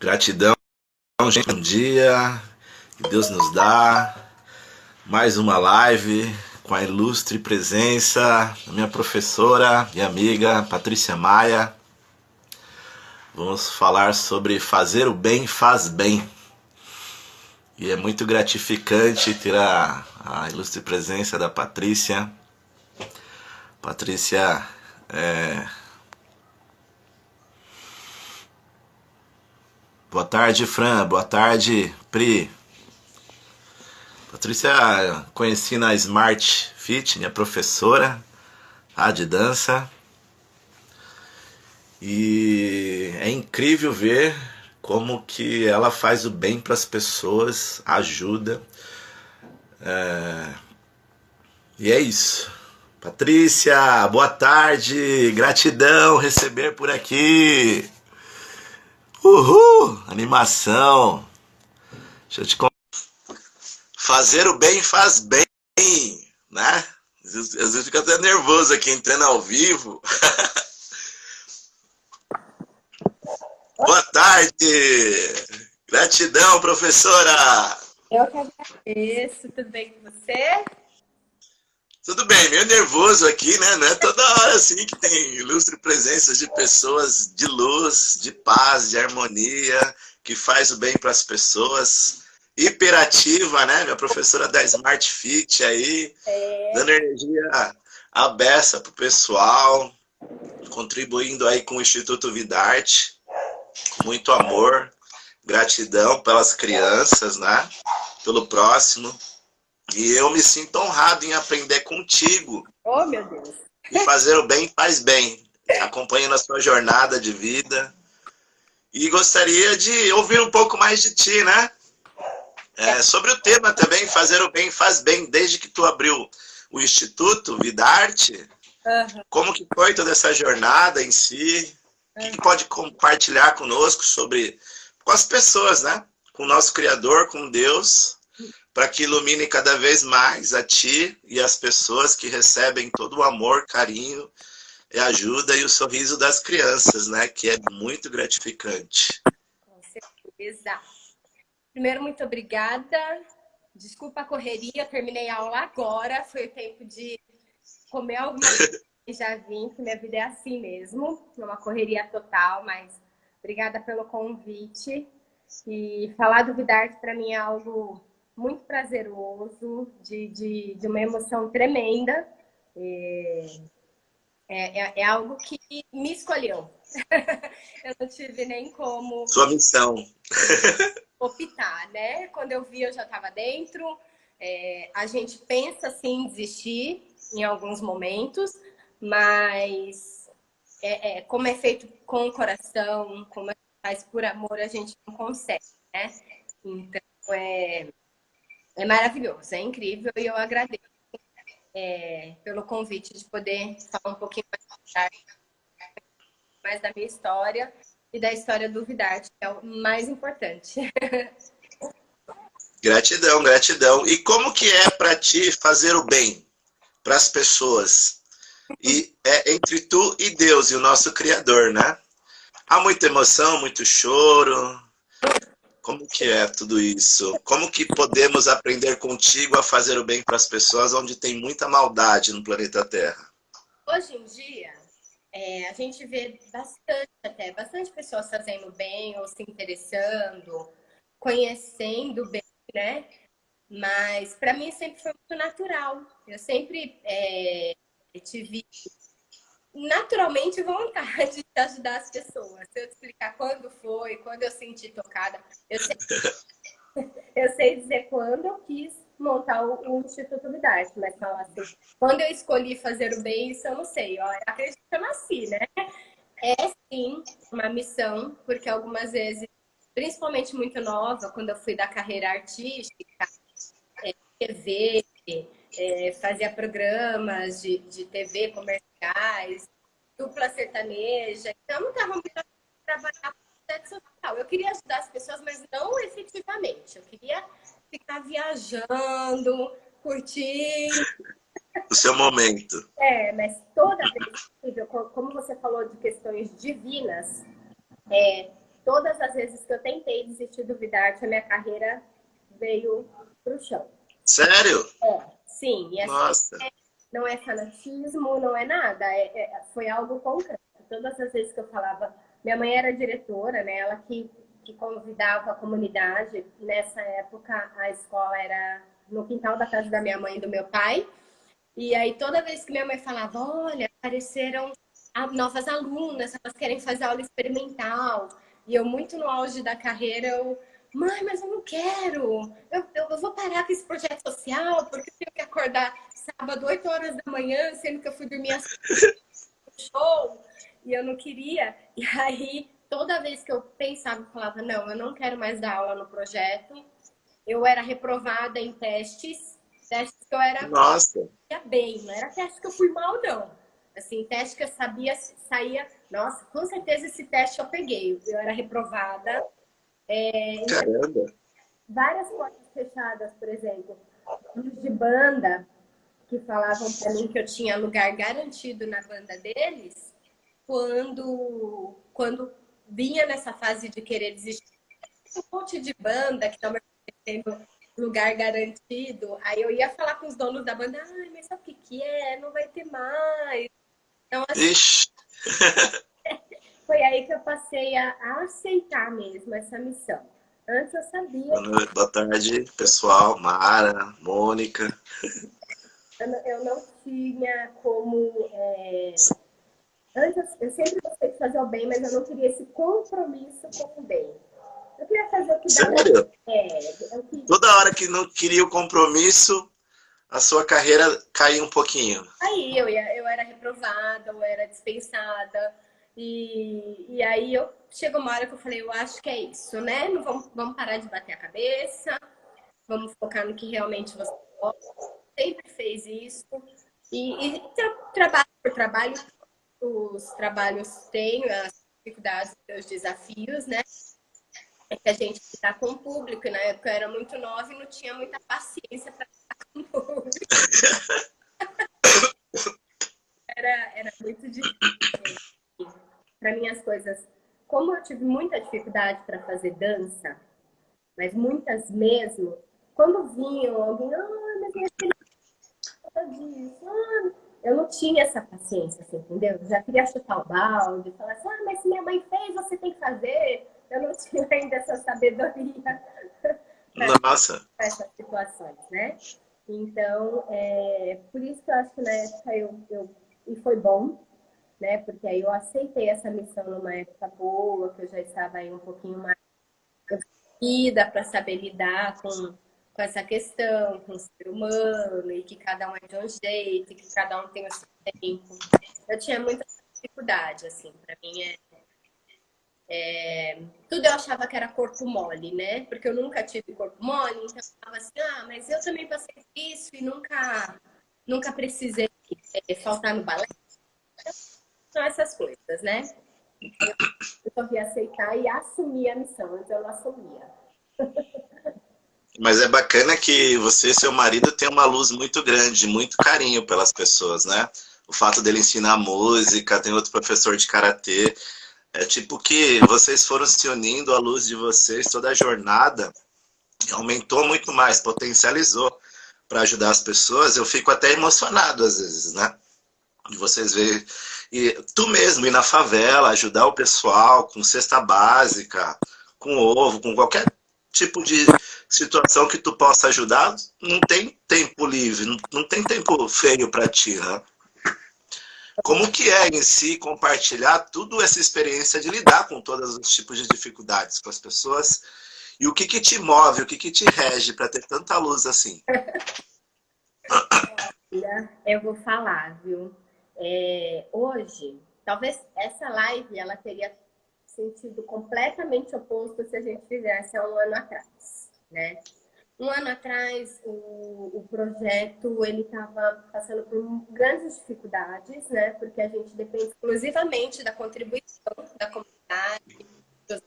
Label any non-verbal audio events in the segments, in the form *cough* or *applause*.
Gratidão, gente. Bom dia. Que Deus nos dá. Mais uma live com a ilustre presença da minha professora e amiga Patrícia Maia. Vamos falar sobre fazer o bem faz bem. E é muito gratificante ter a, a ilustre presença da Patrícia. Patrícia é, Boa tarde, Fran. Boa tarde, Pri. Patrícia, conheci na Smart Fit, minha professora tá, de dança. E é incrível ver como que ela faz o bem para as pessoas, ajuda. É... E é isso. Patrícia, boa tarde, gratidão receber por aqui. Uhul! Animação! Deixa eu te contar. Fazer o bem faz bem, né? Às vezes, às vezes fica até nervoso aqui entrando ao vivo. *laughs* Boa tarde! Gratidão, professora! Eu que agradeço. Tudo bem com você? Tudo bem, meio nervoso aqui, né? Não é toda hora assim que tem ilustre presenças de pessoas de luz, de paz, de harmonia, que faz o bem para as pessoas. Hiperativa, né? Minha professora da Smart Fit aí, é. dando energia aberta para o pessoal, contribuindo aí com o Instituto Vidarte, com muito amor, gratidão pelas crianças, né? Pelo próximo. E eu me sinto honrado em aprender contigo. Oh, meu Deus. E fazer o bem faz bem. Acompanhando a sua jornada de vida. E gostaria de ouvir um pouco mais de ti, né? É, sobre o tema também, fazer o bem faz bem. Desde que tu abriu o Instituto Vidarte, uhum. como que foi toda essa jornada em si? O que, que pode compartilhar conosco sobre com as pessoas, né? Com o nosso Criador, com Deus para que ilumine cada vez mais a ti e as pessoas que recebem todo o amor, carinho e ajuda e o sorriso das crianças, né? Que é muito gratificante. Com certeza. Primeiro, muito obrigada. Desculpa a correria, terminei a aula agora. Foi o tempo de comer alguma *laughs* coisa e já vim, que minha vida é assim mesmo. É uma correria total, mas obrigada pelo convite. E falar do Vidarte para mim é algo muito prazeroso, de, de, de uma emoção tremenda. É, é, é, algo que me escolheu. *laughs* eu não tive nem como. Sua missão. *laughs* optar, né? Quando eu vi, eu já estava dentro. É, a gente pensa sim em desistir em alguns momentos, mas é, é, como é feito com o coração, como é faz por amor, a gente não consegue, né? Então, é, é maravilhoso, é incrível e eu agradeço é, pelo convite de poder falar um pouquinho mais, mais da minha história e da história do Vidarte, que é o mais importante. *laughs* Gratidão, gratidão. E como que é para ti fazer o bem para as pessoas? E é entre tu e Deus e o nosso Criador, né? Há muita emoção, muito choro, como que é tudo isso? Como que podemos aprender contigo a fazer o bem para as pessoas onde tem muita maldade no planeta Terra? Hoje em dia, é, a gente vê bastante até, bastante pessoas fazendo bem ou se interessando, conhecendo bem, né? Mas para mim sempre foi muito natural. Eu sempre é, tive naturalmente vontade de ajudar as pessoas. Se eu te explicar quando foi, quando eu senti tocada, eu sei, *laughs* eu sei dizer quando eu quis montar o, o Instituto Vidarte, mas falar assim, quando eu escolhi fazer o bem, isso eu não sei. Ó, eu acredito que eu nasci, né? É sim uma missão, porque algumas vezes, principalmente muito nova, quando eu fui da carreira artística, é, TV, é, fazia programas de, de TV comerciais, dupla sertaneja. Então, não estava muito trabalhar com social. Eu queria ajudar as pessoas, mas não efetivamente. Eu queria ficar viajando, curtindo. O seu momento. É, mas toda vez, como você falou de questões divinas, é, todas as vezes que eu tentei desistir do Vidarte, a minha carreira veio pro chão. Sério? É, sim. E assim. É, não é fanatismo, não é nada. É, é, foi algo concreto. Todas as vezes que eu falava, minha mãe era diretora, né? Ela que, que convidava a comunidade. Nessa época, a escola era no quintal da casa da minha mãe e do meu pai. E aí, toda vez que minha mãe falava, olha, apareceram novas alunas, elas querem fazer aula experimental. E eu, muito no auge da carreira, eu, mãe, mas eu não quero. Eu, eu, eu vou parar com esse projeto social, porque acordar sábado, 8 horas da manhã, sendo que eu fui dormir às *laughs* show. E eu não queria. E aí, toda vez que eu pensava, eu falava, não, eu não quero mais dar aula no projeto. Eu era reprovada em testes, testes que eu era Nossa. bem, não era teste que eu fui mal, não. Assim, teste que eu sabia, saía, nossa, com certeza esse teste eu peguei. Eu era reprovada. É, Caramba! Várias portas fechadas, por exemplo, de banda, que falavam para mim que eu tinha lugar garantido na banda deles, quando, quando vinha nessa fase de querer desistir, um monte de banda que estão oferecendo lugar garantido, aí eu ia falar com os donos da banda, ai, mas sabe o que, que é? Não vai ter mais. Então, assim, *laughs* foi aí que eu passei a, a, aceitar mesmo essa missão. Antes eu sabia. Boa tarde, pessoal. Mara, Mônica. Eu, não tinha como. É... Antes, eu sempre gostei de fazer o bem, mas eu não queria esse compromisso com o bem. Eu queria fazer o que Sério? É, eu queria... Toda hora que não queria o compromisso, a sua carreira caiu um pouquinho. Aí eu, ia, eu era reprovada, eu era dispensada. E, e aí eu chegou uma hora que eu falei, eu acho que é isso, né? Não vamos, vamos parar de bater a cabeça, vamos focar no que realmente você gosta. Sempre fez isso. E, e tra trabalho por trabalho, os trabalhos têm as dificuldades, os desafios, né? É que a gente está com o público, e na época eu era muito nova e não tinha muita paciência para *laughs* era, era muito difícil. Para mim, as coisas. Como eu tive muita dificuldade para fazer dança, mas muitas mesmo, quando vinham alguém, ah, mas minha filha disso, ah, eu não tinha essa paciência, assim, entendeu? Já queria chutar o balde, falar assim, ah, mas se minha mãe fez, você tem que fazer. Eu não *laughs* tinha ainda essa sabedoria. *laughs* Nossa! Essas situações, né? Então, é, por isso que eu acho que na época eu, eu. E foi bom, né? Porque aí eu aceitei essa missão numa época boa, que eu já estava aí um pouquinho mais vida para saber lidar com, com essa questão, com o ser humano, e que cada um é de um jeito, e que cada um tem o seu tempo. Eu tinha muita dificuldade, assim, para mim é é, tudo eu achava que era corpo mole, né? Porque eu nunca tive corpo mole, então eu falava assim, ah, mas eu também passei isso e nunca, nunca precisei é, faltar no balé. São essas coisas, né? Eu só vi aceitar e assumir a missão, antes eu não assumia. Mas é bacana que você e seu marido têm uma luz muito grande, muito carinho pelas pessoas, né? O fato dele ensinar música, tem outro professor de karatê. É tipo que vocês foram se unindo à luz de vocês, toda a jornada aumentou muito mais, potencializou para ajudar as pessoas. Eu fico até emocionado às vezes, né? De vocês verem. E tu mesmo ir na favela, ajudar o pessoal com cesta básica, com ovo, com qualquer tipo de situação que tu possa ajudar, não tem tempo livre, não, não tem tempo feio para ti, né? Como que é em si compartilhar tudo essa experiência de lidar com todos os tipos de dificuldades com as pessoas e o que que te move, o que que te rege para ter tanta luz assim? *laughs* Eu vou falar, viu? É, hoje, talvez essa live ela teria sentido completamente oposto se a gente fizesse há um ano atrás, né? Um ano atrás, o, o projeto ele estava passando por grandes dificuldades, né? Porque a gente depende exclusivamente da contribuição da comunidade, dos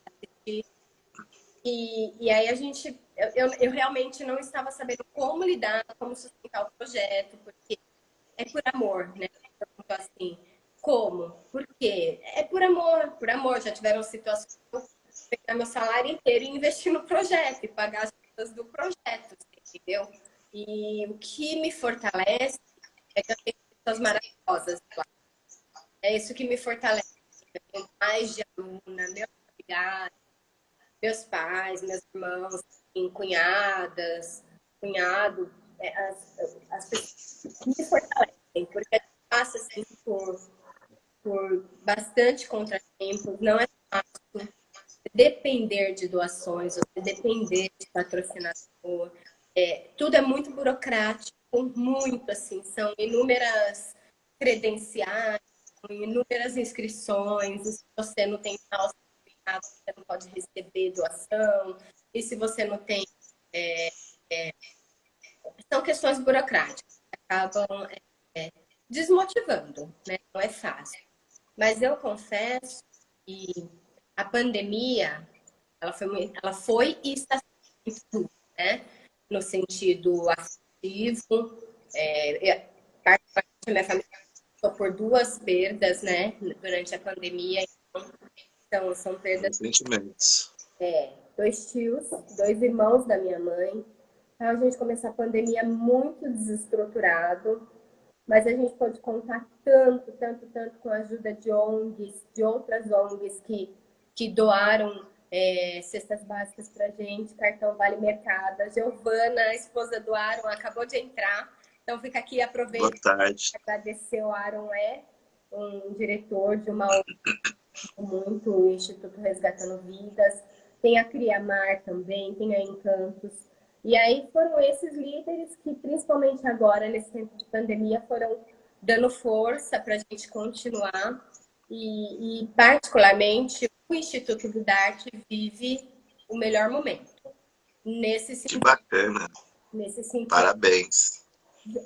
e, e aí a gente, eu, eu realmente não estava sabendo como lidar, como sustentar o projeto, porque é por amor, né? Assim, como? Por quê? É por amor, por amor. Já tiveram situações pegar meu salário inteiro e investir no projeto e pagar as coisas do projeto, entendeu? E o que me fortalece é que eu tenho pessoas maravilhosas lá. É isso que me fortalece. Eu tenho mais de aluna, meus familiares, meus pais, meus irmãos, cunhadas, cunhado, é, as, as pessoas que me fortalecem, porque passa assim, por, por bastante contratempos, não é fácil depender de doações, depender de patrocinador. É, tudo é muito burocrático, muito assim, são inúmeras credenciais, inúmeras inscrições, se você não tem tal certificado, você não pode receber doação, e se você não tem. É, é, são questões burocráticas, acabam é, desmotivando, né? não é fácil. Mas eu confesso que a pandemia, ela foi, ela foi e está sendo, né? No sentido afetivo, é, particularmente minha família passou por duas perdas, né? Durante a pandemia, então são perdas. Sentimentos. É, dois tios, dois irmãos da minha mãe. Então, a gente começou a pandemia muito desestruturado, mas a gente pode contar tanto, tanto, tanto com a ajuda de ONGs, de outras ONGs que que doaram é, cestas básicas para gente, cartão Vale Mercado. A Giovana, a esposa do Aaron, acabou de entrar. Então fica aqui, aproveito para agradecer o Aaron é um diretor de uma muito o Instituto Resgatando Vidas. Tem a Criamar também, tem a Encantos. E aí foram esses líderes que, principalmente agora, nesse tempo de pandemia, foram dando força para a gente continuar. E, e, particularmente, o Instituto do Dart vive o melhor momento. Nesse sentido. Que bacana. Nesse sentido. Parabéns.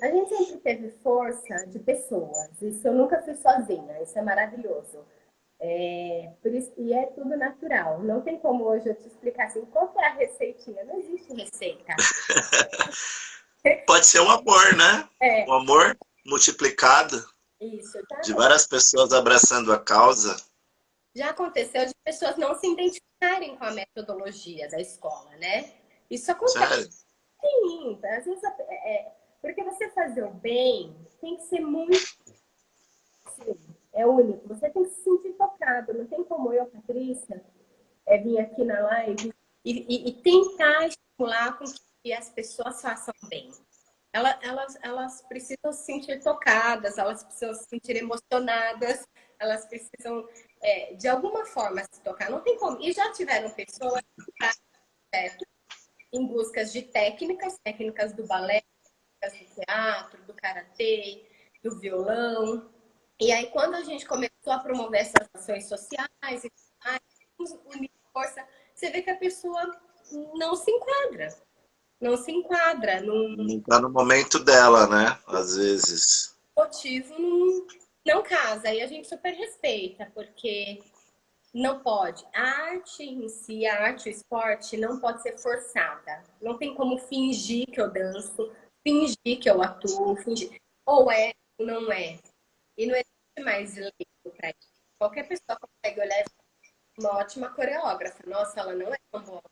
A gente sempre teve força de pessoas. Isso eu nunca fiz sozinha. Isso é maravilhoso. É, isso, e é tudo natural. Não tem como hoje eu te explicar assim, qual é a receitinha. Não existe receita. *laughs* Pode ser um amor, né? É. Um amor multiplicado. Isso, tá de várias pessoas abraçando a causa já aconteceu de pessoas não se identificarem com a metodologia da escola, né? Isso acontece. Sério? Sim, às vezes é, é, porque você fazer o bem tem que ser muito sim, é único. Você tem que se sentir tocado. Não tem como eu, Patrícia, é, vir aqui na live e, e, e tentar estimular com que as pessoas façam bem. Elas, elas, elas precisam se sentir tocadas, elas precisam se sentir emocionadas, elas precisam é, de alguma forma se tocar. Não tem como. E já tiveram pessoas em busca de técnicas, técnicas do balé, do teatro, do karatê, do violão. E aí, quando a gente começou a promover essas ações sociais e unir força, você vê que a pessoa não se enquadra. Não se enquadra. Não está no momento dela, né? Às vezes. Motivo não, não casa. E a gente super respeita, porque não pode. A arte em si, a arte, o esporte, não pode ser forçada. Não tem como fingir que eu danço, fingir que eu atuo, fingir. Ou é ou não é. E não existe mais lei para isso. Qualquer pessoa consegue olhar uma ótima coreógrafa. Nossa, ela não é tão boa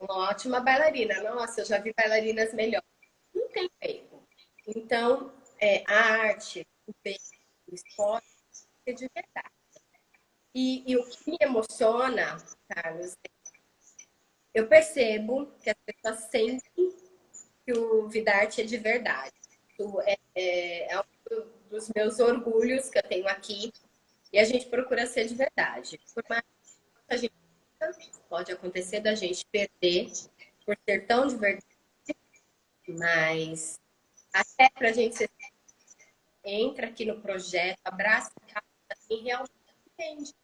Uma ótima bailarina. Nossa, eu já vi bailarinas melhores. Não tem erro. Então, é, a arte, o bem, o esporte é de verdade. E, e, o que me emociona, Carlos, eu percebo que as pessoas sentem que o Vidarte é de verdade. É, é, é, dos meus orgulhos que eu tenho aqui. E a gente procura ser de verdade. Por mais que a gente pode acontecer da gente perder por ser tão de verdade, mas até para a gente ser entra aqui no projeto, abraça quem realmente entende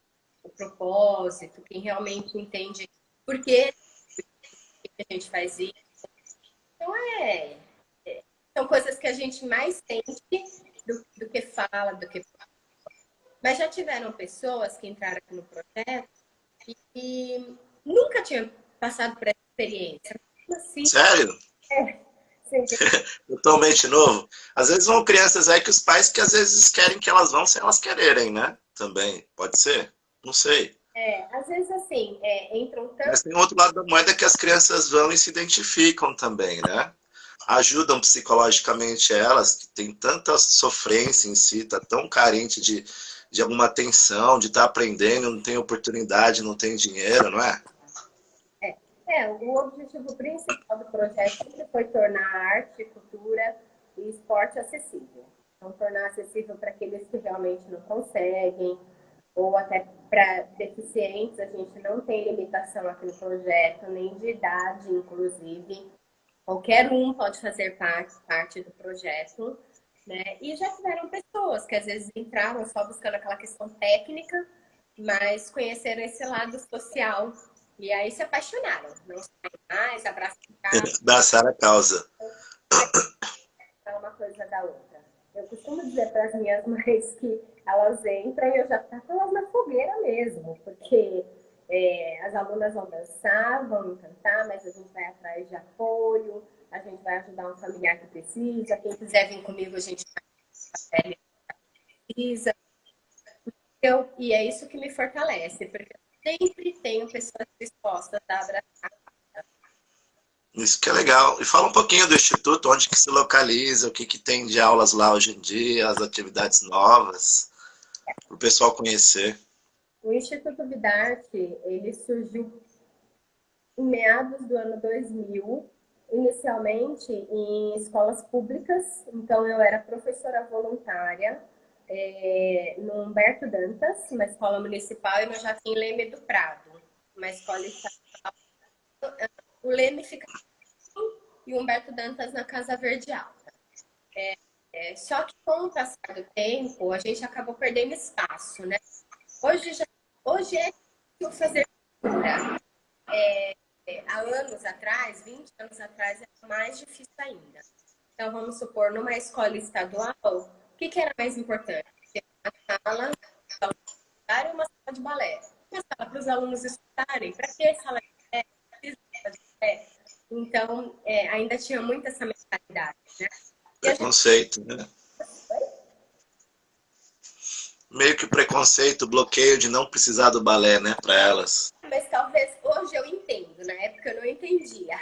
o propósito, quem realmente entende por que a gente faz isso. Então, é, é, são coisas que a gente mais sente do, do que fala, do que fala. Mas já tiveram pessoas que entraram aqui no projeto e, e nunca tinham passado por essa experiência. Assim, Sério? É, *laughs* Totalmente novo. Às vezes vão crianças aí que os pais que às vezes querem que elas vão sem elas quererem, né? Também, pode ser? Não sei. É, às vezes, assim, é, entram tanto... Mas tem outro lado da moeda que as crianças vão e se identificam também, né? Ajudam psicologicamente elas, que tem tanta sofrência em si, tá tão carente de, de alguma atenção, de estar tá aprendendo, não tem oportunidade, não tem dinheiro, não é? é? É, o objetivo principal do projeto sempre foi tornar arte, cultura e esporte acessível. Então, tornar acessível para aqueles que realmente não conseguem, ou até para deficientes, a gente não tem limitação aqui no projeto, nem de idade, inclusive. Qualquer um pode fazer parte, parte do projeto. Né? E já tiveram pessoas que às vezes entraram só buscando aquela questão técnica, mas conheceram esse lado social. E aí se apaixonaram. Não saem mais, abraçaram. Abraçaram a causa. É uma coisa da outra. Eu costumo dizer para as minhas *laughs* mães que elas entram e eu já taco elas na fogueira mesmo, porque é, as alunas vão dançar, vão cantar, mas a gente vai atrás de apoio, a gente vai ajudar um familiar que precisa, quem quiser vir comigo, a gente vai precisa. Eu, e é isso que me fortalece, porque eu sempre tenho pessoas dispostas a abraçar isso que é legal. E fala um pouquinho do Instituto, onde que se localiza, o que, que tem de aulas lá hoje em dia, as atividades novas, para o pessoal conhecer. O Instituto Vidarte, ele surgiu em meados do ano 2000, inicialmente em escolas públicas. Então, eu era professora voluntária é, no Humberto Dantas, uma escola municipal, e no Jardim Leme do Prado, uma escola estadual o Leme fica e o Humberto Dantas na Casa Verde Alta. É, é, só que com o passar do tempo, a gente acabou perdendo espaço, né? Hoje, já, hoje é fazer cultura. É, há anos atrás, 20 anos atrás, era mais difícil ainda. Então, vamos supor, numa escola estadual, o que, que era mais importante? Uma sala, uma sala de balé. Uma sala para os alunos estudarem. Para que sala de é, então, é, ainda tinha muito essa mentalidade, né? Preconceito, gente... né? Meio que preconceito, bloqueio de não precisar do balé, né, para elas. Mas talvez hoje eu entendo, na época eu não entendia.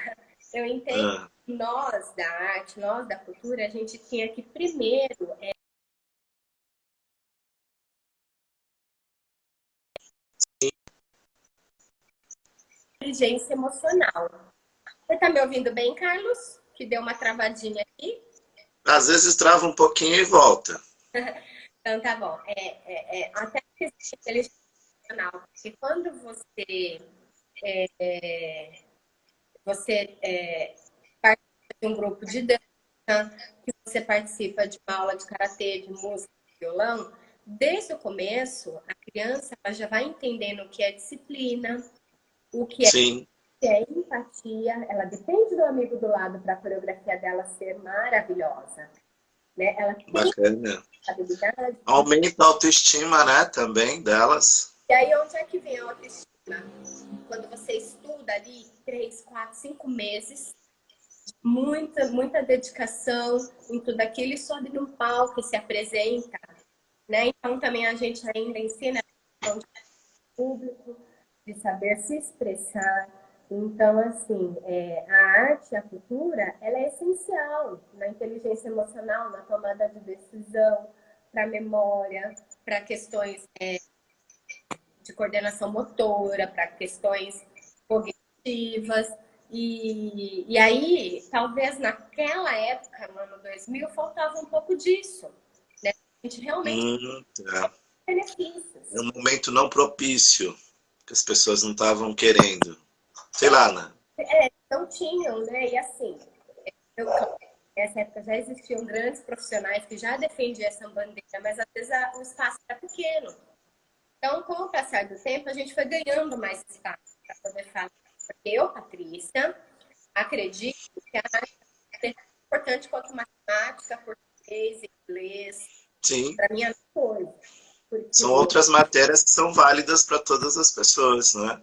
Eu entendo ah. nós da arte, nós da cultura, a gente tinha que primeiro é, inteligência emocional. Você está me ouvindo bem, Carlos? Que deu uma travadinha aqui? Às vezes trava um pouquinho e volta. *laughs* então tá bom. É, é, é, até inteligência emocional, porque quando você é, você é, participa de um grupo de dança, que você participa de uma aula de karatê, de música, de violão, desde o começo a criança já vai entendendo o que é disciplina, o que é, Sim. é empatia. Ela depende do amigo do lado para a coreografia dela ser maravilhosa. Né? Ela tem Bacana. Aumenta a autoestima, né, também delas. E aí, onde é que vem a autoestima? Quando você estuda ali três, quatro, cinco meses, muita, muita dedicação em tudo aquilo e sobe num palco e se apresenta. Né? Então, também a gente ainda ensina público, de saber se expressar. Então, assim, é, a arte, a cultura, ela é essencial na inteligência emocional, na tomada de decisão, para a memória, para questões é, de coordenação motora, para questões cognitivas. E, e aí, talvez naquela época, no ano 2000, faltava um pouco disso. Né? A gente realmente hum, tá. benefícios. É um momento não propício que as pessoas não estavam querendo. Sei lá, né? É, não tinham, né? E assim, eu, nessa época já existiam grandes profissionais que já defendiam essa bandeira, mas às vezes a, o espaço era pequeno. Então, com o passar do tempo, a gente foi ganhando mais espaço para poder falar. Porque eu, Patrícia, acredito que a arte é tão importante quanto matemática, português, inglês. Sim. Para mim é coisa. Porque... São outras matérias que são válidas para todas as pessoas, não é?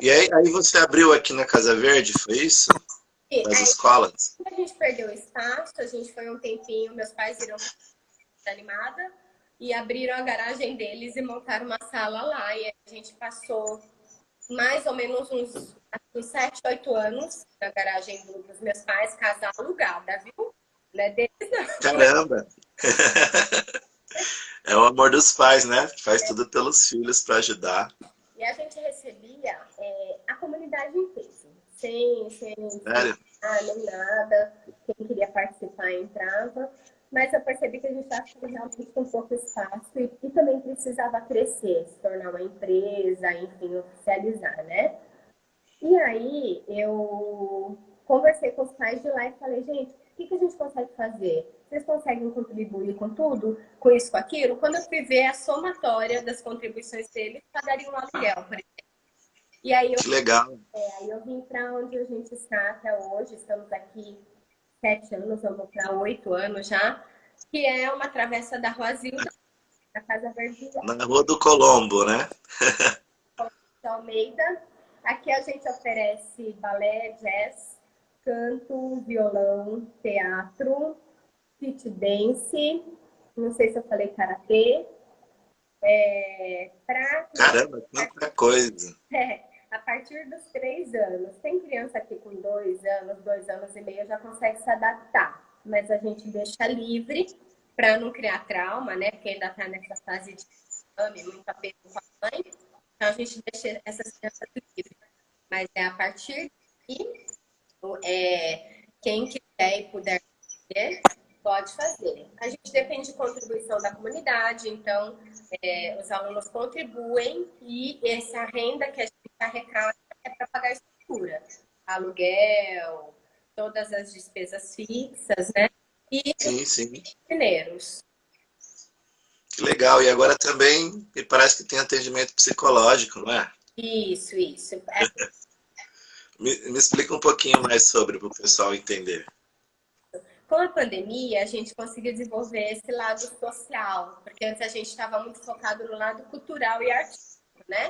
E aí, aí, você abriu aqui na Casa Verde, foi isso? Sim, As escolas? A gente perdeu o espaço, a gente foi um tempinho, meus pais viram animada e abriram a garagem deles e montaram uma sala lá. E a gente passou mais ou menos uns, uns 7, 8 anos na garagem dos meus pais, casa alugada, viu? Não é deles, não. Caramba! *laughs* é o amor dos pais, né? Faz é. tudo pelos filhos para ajudar. E a gente recebia é, a comunidade inteira, sem, sem ah, nem nada. Quem queria participar entrava. Mas eu percebi que a gente estava realmente com pouco espaço e, e, também precisava crescer, se tornar uma empresa, enfim, oficializar, né? E aí eu conversei com os pais de lá e falei, gente, o que, que a gente consegue fazer? Vocês conseguem contribuir com tudo? Com isso, com aquilo? Quando eu fui ver a somatória das contribuições deles, pagaria um aluguel, por exemplo. E aí eu, que legal. É, aí eu vim para onde a gente está até hoje, estamos aqui sete anos, vamos para oito anos já, que é uma travessa da Rua Zilda, da Casa Verde. Na Rua do Colombo, né? *laughs* Almeida. Aqui a gente oferece balé, jazz, canto, violão, teatro, fit dance, não sei se eu falei karatê. É, pra... Caramba, quanta coisa! *laughs* É, a partir dos três anos. Tem criança aqui com dois anos, dois anos e meio já consegue se adaptar, mas a gente deixa livre para não criar trauma, né? Porque ainda está nessa fase de exame, muito apego com a mãe. Então a gente deixa essas crianças livres. Mas é a partir de é, quem quiser e puder fazer, pode fazer. A gente depende de contribuição da comunidade, então é, os alunos contribuem e essa renda que a gente arrecada é para pagar a estrutura, aluguel, todas as despesas fixas, né? E sim, sim. mineiros. Que legal. E agora também me parece que tem atendimento psicológico, não é? Isso, isso. Me, me explica um pouquinho mais sobre para o pessoal entender. Com a pandemia, a gente conseguiu desenvolver esse lado social, porque antes a gente estava muito focado no lado cultural e artístico, né?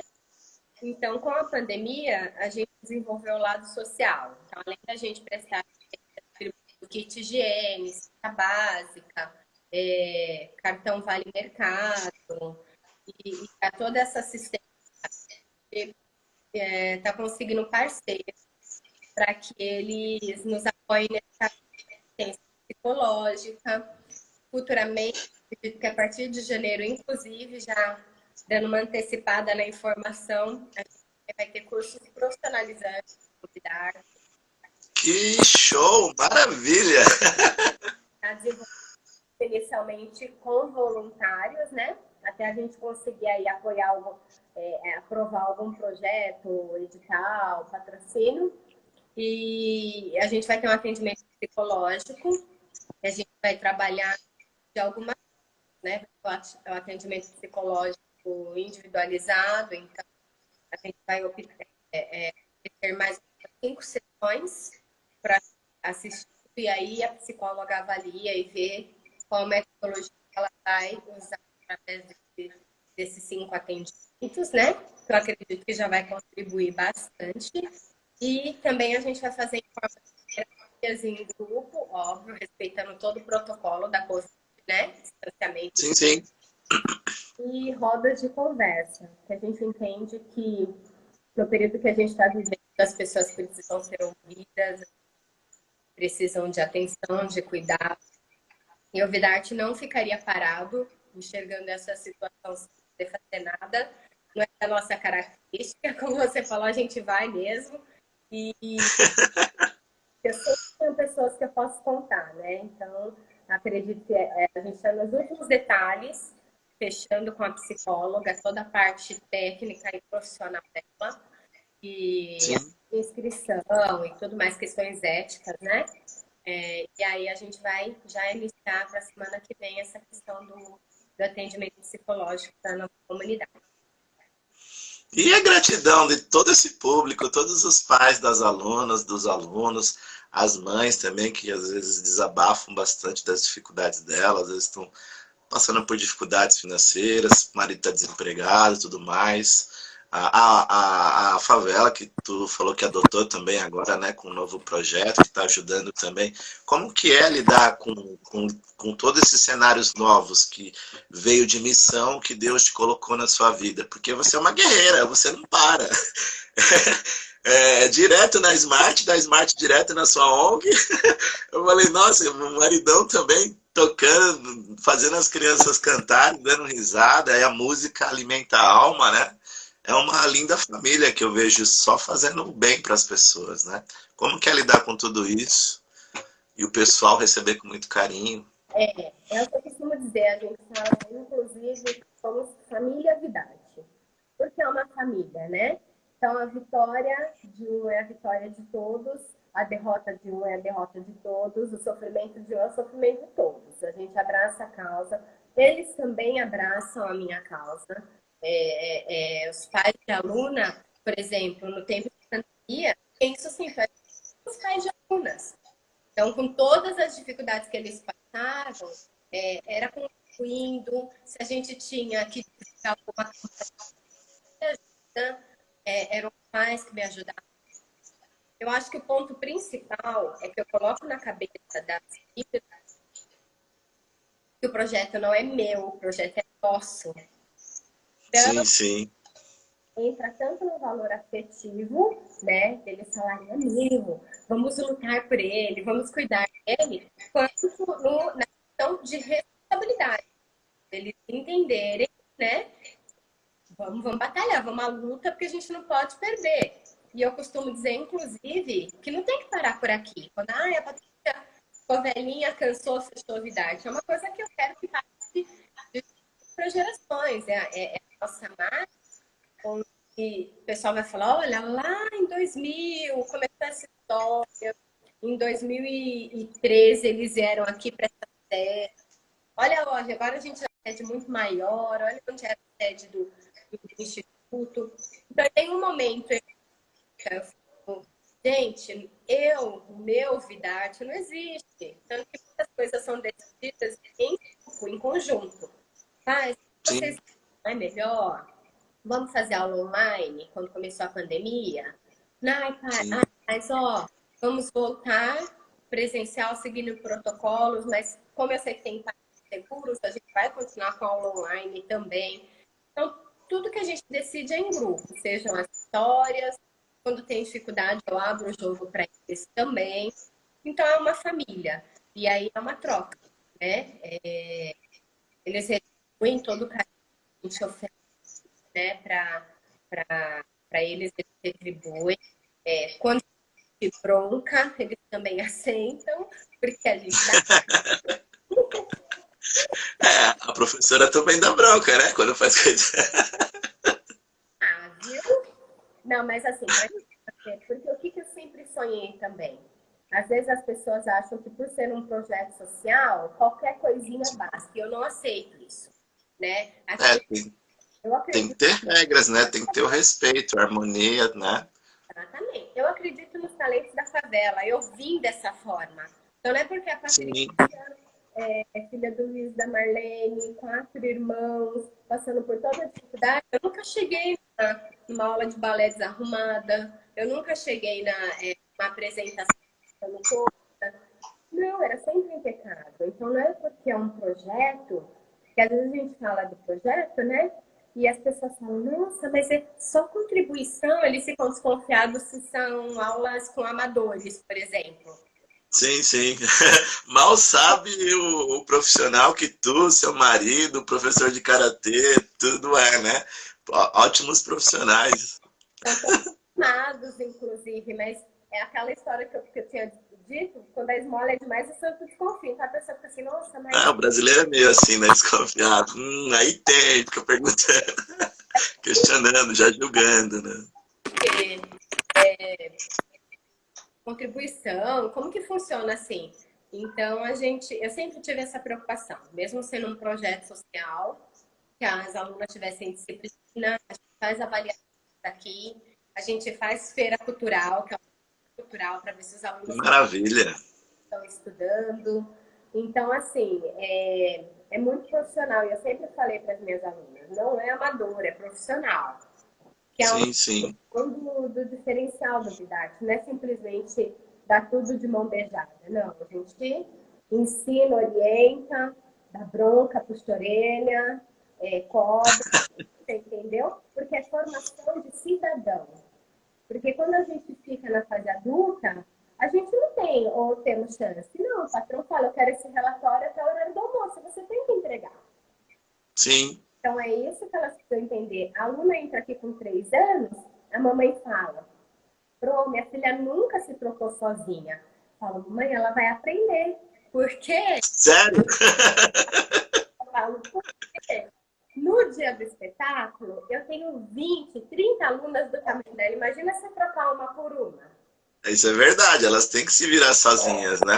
Então, com a pandemia, a gente desenvolveu o lado social. Então, além da gente prestar kit higiene, básica, é, cartão Vale Mercado, e, e a toda essa assistência, está é, tá conseguindo parceiros para que eles nos apoiem nessa assistência psicológica. Futuramente, que a partir de janeiro, inclusive, já dando uma antecipada na informação, a gente vai ter cursos profissionalizantes convidar. Que show! Maravilha! Está inicialmente com voluntários, né? Até a gente conseguir aí apoiar algum, é, é, aprovar algum projeto, edital, patrocínio. E a gente vai ter um atendimento psicológico, a gente vai trabalhar de alguma né? O atendimento psicológico individualizado, então a gente vai é, é, ter mais cinco sessões para assistir e aí a psicóloga avalia e vê qual metodologia ela vai usar através desse, desses cinco atendimentos, né? Eu acredito que já vai contribuir bastante. E também a gente vai fazer terapias em grupo, óbvio, respeitando todo o protocolo da Covid, né? Distanciamento. Sim, sim e rodas de conversa, que a gente entende que no período que a gente está vivendo, as pessoas precisam ser ouvidas, precisam de atenção, de cuidado. E o Vidarte não ficaria parado enxergando essa situação sem poder fazer nada. Não é a nossa característica, *laughs* como você falou, a gente vai mesmo. E *laughs* pessoas são pessoas que eu posso contar, né? Então, acredito que é, a gente está nos últimos detalhes fechando com a psicóloga toda a parte técnica e profissional dela, e Sim. inscrição e tudo mais, questões éticas, né? É, e aí a gente vai já iniciar para a semana que vem essa questão do, do atendimento psicológico para a nossa comunidade. E a gratidão de todo esse público, todos os pais das alunas, dos alunos, as mães também, que às vezes desabafam bastante das dificuldades delas, às vezes estão passando por dificuldades financeiras, o marido está desempregado e tudo mais. A, a, a, favela que tu falou que adotou também agora, né, com um novo projeto que está ajudando também. Como que é lidar com, com, com todos esses cenários novos que veio de missão que Deus te colocou na sua vida? Porque você é uma guerreira, você não para. *laughs* É, direto na Smart, da Smart direto na sua ONG. *laughs* Eu falei, nossa, o maridão também tocando, fazendo as crianças cantarem, dando risada, e a música alimenta a alma, né? É uma linda família que eu vejo só fazendo bem para as pessoas, né? Como que é lidar com tudo isso e o pessoal receber com muito carinho? É, é o que eu costumo dizer, a gente fala, inclusive, somos família Vidarte, porque é uma família, né? Então, a vitória de um é a vitória de todos, a derrota de um é a derrota de todos, o sofrimento de um é o sofrimento de todos. A gente abraça a causa, eles também abraçam a minha causa. É, é, é os pais de aluna, por exemplo, no tempo de pandemia, isso sim, os pais de alunas. Então, com todas as dificuldades que eles passaram, é, era concluindo, se a gente tinha que alguma coisa, é, eram os pais que me ajudavam eu acho que o ponto principal é que eu coloco na cabeça das equipes que o projeto não é meu, o projeto é nosso. Então, sim, sim. Entra tanto no valor afetivo, né? Falarem, é meu, vamos lutar por ele, vamos cuidar dele, quanto no, na questão de responsabilidade. Eles entenderem, né? Vamos, vamos batalhar, vamos à luta, porque a gente não pode perder. E eu costumo dizer, inclusive, que não tem que parar por aqui. Quando ah, a Patrícia ficou velhinha, cansou, fechou a idade. É uma coisa que eu quero que passe para gerações. É, é, é, nossa marca, onde o pessoal vai falar, olha, lá em 2000 começou essa história. Em 2013 eles vieram aqui para essa sede. Olha hoje, agora a gente é uma sede muito maior. Olha onde era a sede do, do Instituto. Então, em um momento gente, eu, meu Vidarte não existe. Tanto que muitas coisas são decididas em em conjunto. Mas vocês é melhor, vamos fazer aula online quando começou a pandemia? Não, pai, mas ó, vamos voltar presencial seguindo protocolos, mas como eu sei que tem seguros, a gente vai continuar com a aula online também. Então, tudo que a gente decide é em grupo, sejam as histórias, quando tem dificuldade, eu abro o jogo para eles também. Então, é uma família. E aí é uma troca, né? É, eles retribuem todo o carinho gente oferece, né? Para eles, eles retribuem. É, quando de bronca, eles também *laughs* aceitam, porque a gente dá... É, a professora também dá bronca, né? Quando faz coisa. Não, mas assim, porque o que, eu sempre sonhei também? Às vezes as pessoas acham que por ser um projeto social, qualquer coisinha basta. E eu não aceito isso, né? é, tem, tem que ter regras, né? Tem que ter o respeito, a harmonia, né? Exatamente. Eu acredito nos talentos da favela. Eu vim dessa forma. Então não é porque a Patrícia é, filha do Luiz da Marlene, quatro irmãos, passando por toda a dificuldade. Eu nunca cheguei na, numa aula de balé desarrumada. Eu nunca cheguei na é, uma apresentação. Não, era sempre impecável. Então não é porque é um projeto, que às vezes a gente fala do projeto, né? E as pessoas falam, nossa, mas é só contribuição, eles ficam desconfiados se são aulas com amadores, por exemplo. Sim, sim. *laughs* Mal sabe o, o, profissional que tu, seu marido, professor de karatê, tudo é, né? ótimos profissionais. Formados, inclusive, mas é aquela história que eu, que eu tinha dito, quando a esmola é demais, eu sempre desconfio. Então a pessoa fica assim, nossa, mas... Ah, o brasileiro é meio assim, né? Desconfiado. Hum, aí tem, fica perguntando, *laughs* questionando, já julgando, né? É, é, contribuição, como que funciona assim? Então, a gente, eu sempre tive essa preocupação, mesmo sendo um projeto social, que as alunas tivessem disciplina, a gente faz avaliação aqui, a gente faz feira cultural, que é uma para ver se os alunos Maravilha. estão estudando. Então, assim, é, é muito profissional. E eu sempre falei para as minhas alunas, não é amador, é profissional. Que é sim, um, sim. Do, do diferencial do Vidarte. Não é simplesmente dar tudo de mão beijada. Não, a gente ensina, orienta, dá bronca, puxa orelha, é, cobra, *laughs* entendeu? Porque é formação de cidadão. Porque quando a gente fica na fase adulta, a gente não tem, ou temos chance. Não, o patrão fala, eu quero esse relatório até o horário do almoço, você tem que entregar. Sim. Então é isso que elas precisam entender. A aluna entra aqui com três anos, a mamãe fala, Pro, minha filha nunca se trocou sozinha. Falo, mãe, ela vai aprender. Por quê? Sério? Eu falo, por quê? No dia do espetáculo, eu tenho 20, 30 alunas do tamanho dela. Imagina se trocar uma por uma. Isso é verdade, elas têm que se virar sozinhas, né?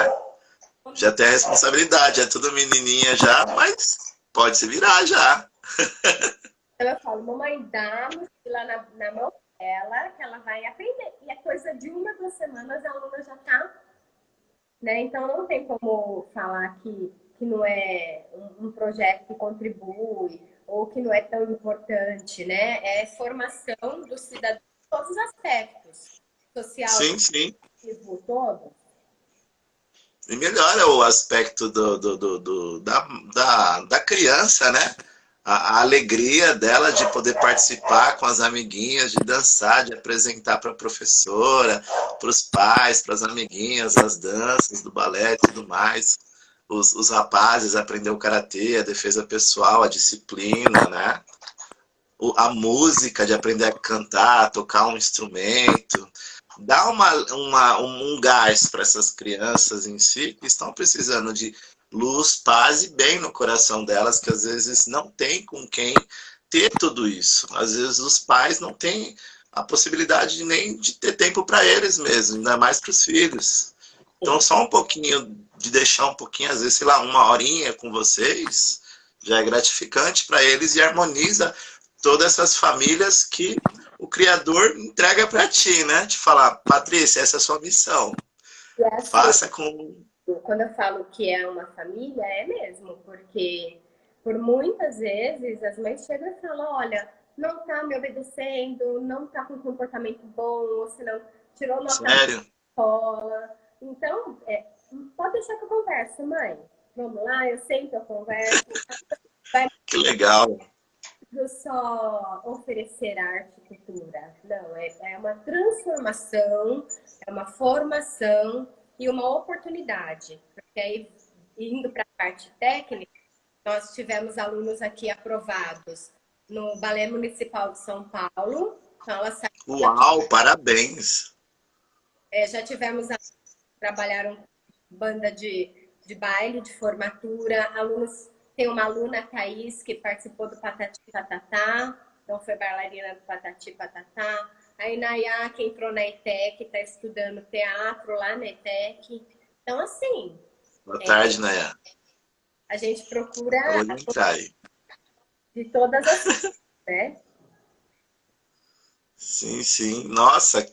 Já tem a responsabilidade, é tudo menininha já, mas pode se virar já. *laughs* Eu falo, mamãe, dá lá na, na mão dela, que ela vai aprender. E é coisa de uma, duas semanas, a aluna já está. Né? Então, não tem como falar que, que não é um, um projeto que contribui ou que não é tão importante, né? É formação do cidadão em todos os aspectos. Social, sim, sim. todo. E melhora o aspecto do, do, do, do da, da, da criança, né? A, a, alegria dela de poder participar com as amiguinhas, de dançar, de apresentar para a professora, para os pais, para as amiguinhas, as danças do balé e tudo mais os, os rapazes aprender o karatê, a defesa pessoal, a disciplina, né? O, a música, de aprender a cantar, a tocar um instrumento. Dá uma, uma, um gás para essas crianças em si que estão precisando de luz, paz e bem no coração delas, que às vezes não tem com quem ter tudo isso. Às vezes os pais não têm a possibilidade de nem de ter tempo para eles mesmos, ainda mais para os filhos. Então, só um pouquinho de deixar um pouquinho, às vezes, sei lá, uma horinha com vocês, já é gratificante para eles e harmoniza todas essas famílias que o Criador entrega para ti, né? Te falar, Patrícia, essa é a sua missão. É assim, Faça com. Quando eu falo que é uma família, é mesmo, porque por muitas vezes as mães chegam e falam: olha, não tá me obedecendo, não tá com comportamento bom, ou se não tirou nota Sério? da escola. Então, é, Pode deixar que eu converso, mãe. Vamos lá, eu sento, eu converso. Vai... Que legal. Não só oferecer arte e cultura. Não, é, é uma transformação, é uma formação e uma oportunidade. Porque aí, indo para a parte técnica, nós tivemos alunos aqui aprovados no Balé Municipal de São Paulo. Então, ela Uau, aqui. parabéns! É, já tivemos alunos que trabalharam banda de, de baile, de formatura. Alunos, tem uma aluna, Thaís, que participou do Patati Patatá, então foi bailarina do Patati Patatá. A Inayá, que entrou na ETEC, está estudando teatro lá na ETEC. Então, assim... Boa tarde, é, Nayá. A gente procura... De todas as... né? Sim, sim. Nossa,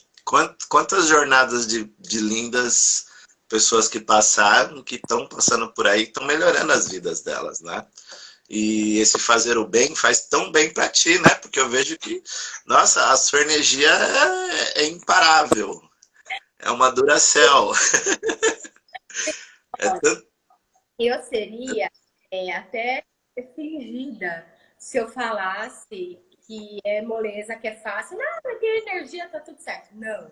quantas jornadas de, de lindas pessoas que passaram, que estão passando por aí, estão melhorando as vidas delas, né? E esse fazer o bem faz tão bem para ti, né? Porque eu vejo que, nossa, a sua energia é, é imparável. É uma duracel. *laughs* é tanto... Eu seria é, até fingida se eu falasse que é moleza, que é fácil. Não, mas tem energia, tá tudo certo. Não,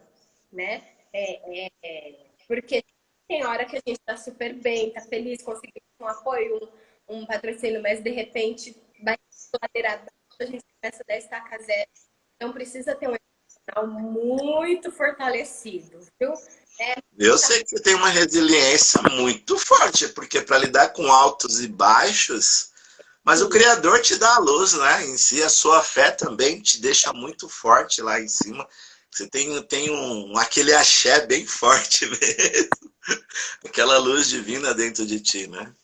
né? É, é, é, porque tem hora que a gente tá super bem, tá feliz, conseguiu um apoio, um, um patrocínio, mas de repente vai ladeira a gente começa a dar estaca zero. Então precisa ter um emocional muito fortalecido, viu? É... Eu sei que você tem uma resiliência muito forte, porque para lidar com altos e baixos, mas o Criador te dá a luz, né? Em si, a sua fé também te deixa muito forte lá em cima. Você tem, tem um, aquele axé bem forte *laughs* mesmo. *laughs* Aquela luz divina dentro de ti, né?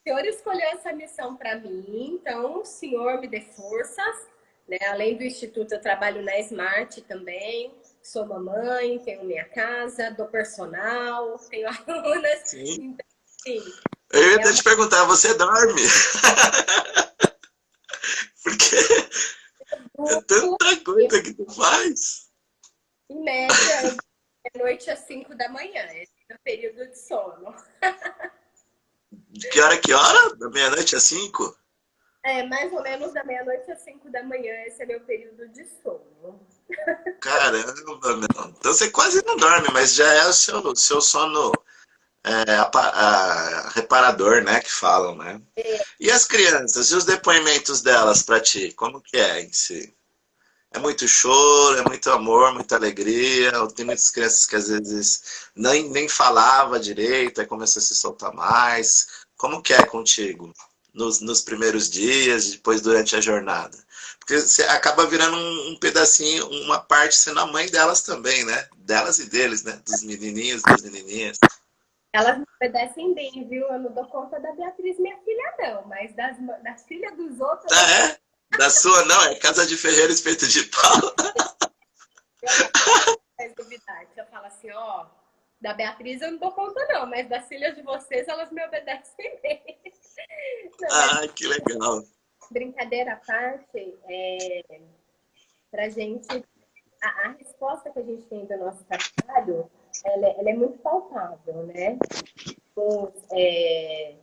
O Senhor escolheu essa missão para mim, então o Senhor me dê forças. Né? Além do Instituto, eu trabalho na Smart também. Sou mamãe, tenho minha casa, dou personal, tenho *laughs* alunas. Sim. Então, sim. Eu ia é te perguntar, você dorme? *laughs* Porque É tanta coisa que tu faz. Em média, é noite às 5 da manhã. Esse é período de sono. De que hora que hora? Da meia-noite às 5? É, mais ou menos da meia-noite às 5 da manhã. Esse é meu período de sono. Caramba, meu. Então você quase não dorme, mas já é o seu, seu sono é, a, a, reparador, né? Que falam, né? É. E as crianças, e os depoimentos delas para ti? Como que é em si? É muito choro, é muito amor, muita alegria. Tem muitas crianças que às vezes nem, nem falava direito, aí começa a se soltar mais. Como que é contigo? Nos, nos primeiros dias, depois durante a jornada? Porque você acaba virando um, um, pedacinho, uma parte sendo a mãe delas também, né? Delas e deles, né? Dos menininhos, das menininhas. Elas me obedecem bem, viu? Eu não dou conta da Beatriz, minha filha, não. Mas das, das filhas dos outros... Ah, é? Da sua não, é Casa de Ferreira Espeto de Pau. Eu falo assim, ó, da Beatriz eu não dou conta não, mas das filhas de vocês elas me obedecem. Não, ah, que legal. Brincadeira à parte, é, pra gente, a, a, resposta que a gente tem do nosso trabalho, ela, é, ela é muito palpável, né? Os, é,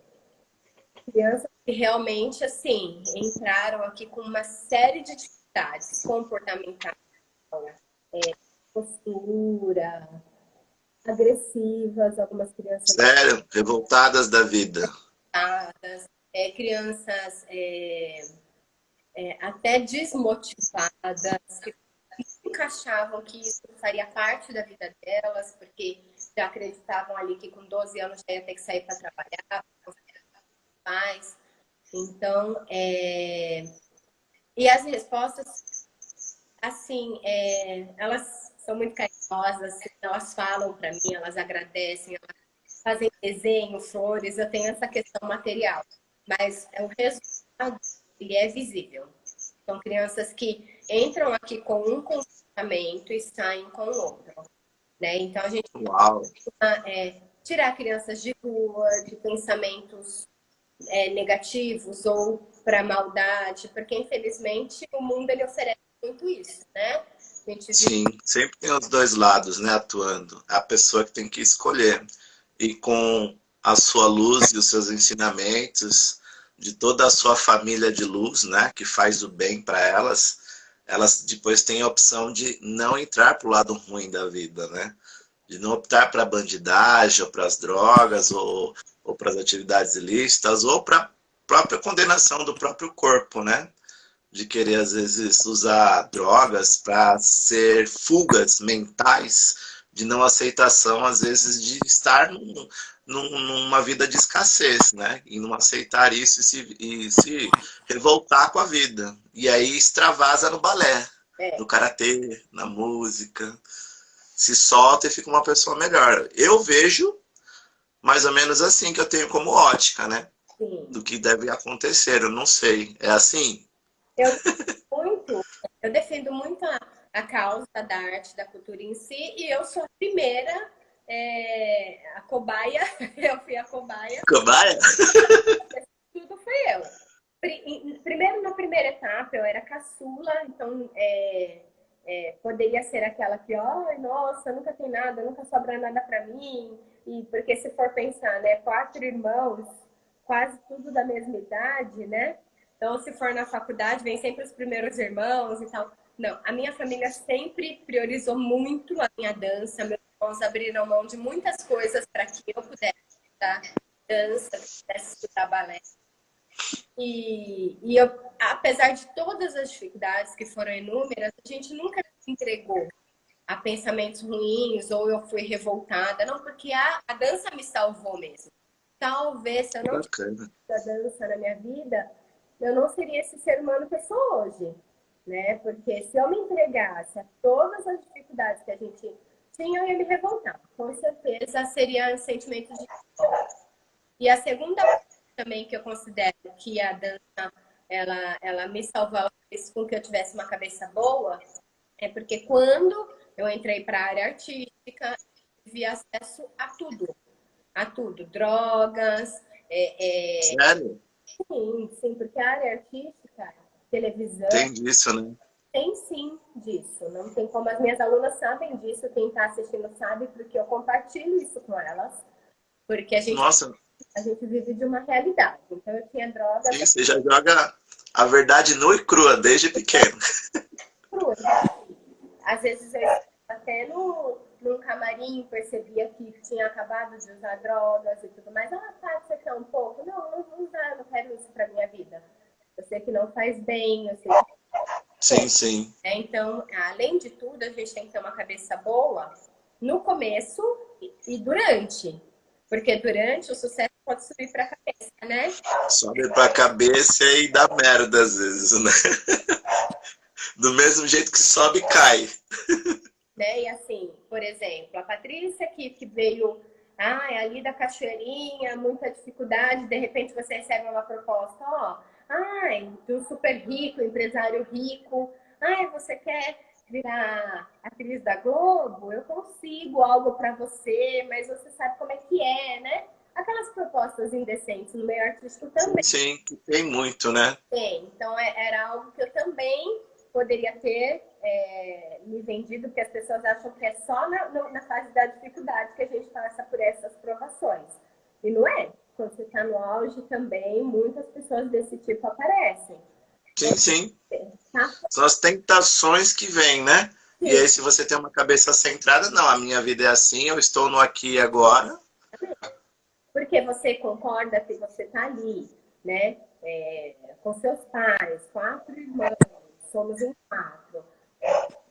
crianças que realmente, assim, entraram aqui com uma série de dificuldades comportamentais, é, postura, agressivas, algumas crianças... Sério? Revoltadas da vida. Revoltadas, é, crianças é, é, até desmotivadas, que nunca achavam que isso faria parte da vida delas, porque já acreditavam ali que com 12 anos já ia ter que sair para trabalhar, pais. Então, é... e as respostas, assim, é... elas são muito carinhosas, elas falam para mim, elas agradecem, elas fazem desenho, flores, eu tenho essa questão material, mas é o resultado ele é visível. São crianças que entram aqui com um comportamento e saem com outro. Né? Então a gente Uau. é, tirar crianças de rua, de pensamentos é, negativos ou para maldade, porque infelizmente o mundo ele oferece muito isso, né? Sim, sempre tem os dois lados, né, atuando. A pessoa que tem que escolher. E com a sua luz e os seus ensinamentos, de toda a sua família de luz, né, que faz o bem para elas, elas depois têm a opção de não entrar para o lado ruim da vida, né? De não optar para bandidagem, ou para as drogas, ou ou para as atividades ilícitas, ou para a própria condenação do próprio corpo, né? De querer, às vezes, usar drogas para ser fugas mentais de não aceitação, às vezes, de estar num, num, numa vida de escassez, né? E não aceitar isso e se, e se revoltar com a vida. E aí extravasa no balé, é. no karatê, na música. Se solta e fica uma pessoa melhor. Eu vejo mais ou menos assim que eu tenho como ótica, né? Sim. Do que deve acontecer, eu não sei. É assim? Eu *laughs* muito, eu defendo muito a, a causa da arte, da cultura em si, e eu sou a primeira, é, a cobaia, *laughs* eu fui a cobaia. Cobaia? *laughs* Tudo foi eu. Primeiro, na primeira etapa, eu era caçula, então é, é, poderia ser aquela que, ai, nossa, nunca tem nada, nunca sobra nada para mim, e porque se for pensar, né, quatro irmãos, quase tudo da mesma idade, né? Então, se for na faculdade, vem sempre os primeiros irmãos e tal. Não, a minha família sempre priorizou muito a minha dança. Meus irmãos abriram mão de muitas coisas para que eu pudesse estudar dança, pudesse estudar balé. E, e eu, apesar de todas as dificuldades que foram inúmeras, a gente nunca se entregou a pensamentos ruins ou eu fui revoltada. Não, porque a, a dança me salvou mesmo. Talvez se eu não tivesse a dança na minha vida, eu não seria esse ser humano que eu sou hoje. Né? Porque se eu me entregasse a todas as dificuldades que a gente tinha, eu ia me revoltar. Com certeza seria um sentimento de. E a segunda também que eu considero que a dança ela, ela me salvou, ela fez com que eu tivesse uma cabeça boa, é porque quando eu entrei para a área artística, tive acesso a tudo. A tudo. Drogas. É, é... Sério? Sim, sim, porque a área artística, televisão. Tem disso, né? tem sim disso. Não tem como. As minhas alunas sabem disso, quem está assistindo sabe, porque eu compartilho isso com elas. Porque a gente, Nossa. a gente vive de uma realidade. Então eu tinha droga. Sim, você já joga a verdade nua e crua desde pequeno. Crua. Às vezes eu até no, num camarim percebia que tinha acabado de usar drogas e tudo mais. Ah, tá, você quer um pouco? Não, não vou usar, não quero isso pra minha vida. Eu sei que não faz bem, eu sei que Sim, sim. É, então, além de tudo, a gente tem que ter uma cabeça boa no começo e durante. Porque durante o sucesso pode subir para a cabeça, né? Sobe para a cabeça e dá merda às vezes, né? *laughs* Do mesmo jeito que sobe, cai. Né? E assim, por exemplo, a Patrícia que, que veio ah, é ali da cachoeirinha, muita dificuldade, de repente você recebe uma proposta, ó, ai, de um super rico, empresário rico, ai, você quer virar atriz da Globo? Eu consigo algo para você, mas você sabe como é que é, né? Aquelas propostas indecentes no meio artístico também. Sim, tem muito, né? Tem. Então é, era algo que eu também poderia ter é, me vendido, porque as pessoas acham que é só na, na fase da dificuldade que a gente passa por essas provações. E não é quando você está no auge também, muitas pessoas desse tipo aparecem. Sim, sim. Tá? São as tentações que vêm, né? Sim. E aí, se você tem uma cabeça centrada, não, a minha vida é assim, eu estou no aqui e agora. Porque você concorda que você está ali, né? É, com seus pais, quatro irmãos, somos em quatro.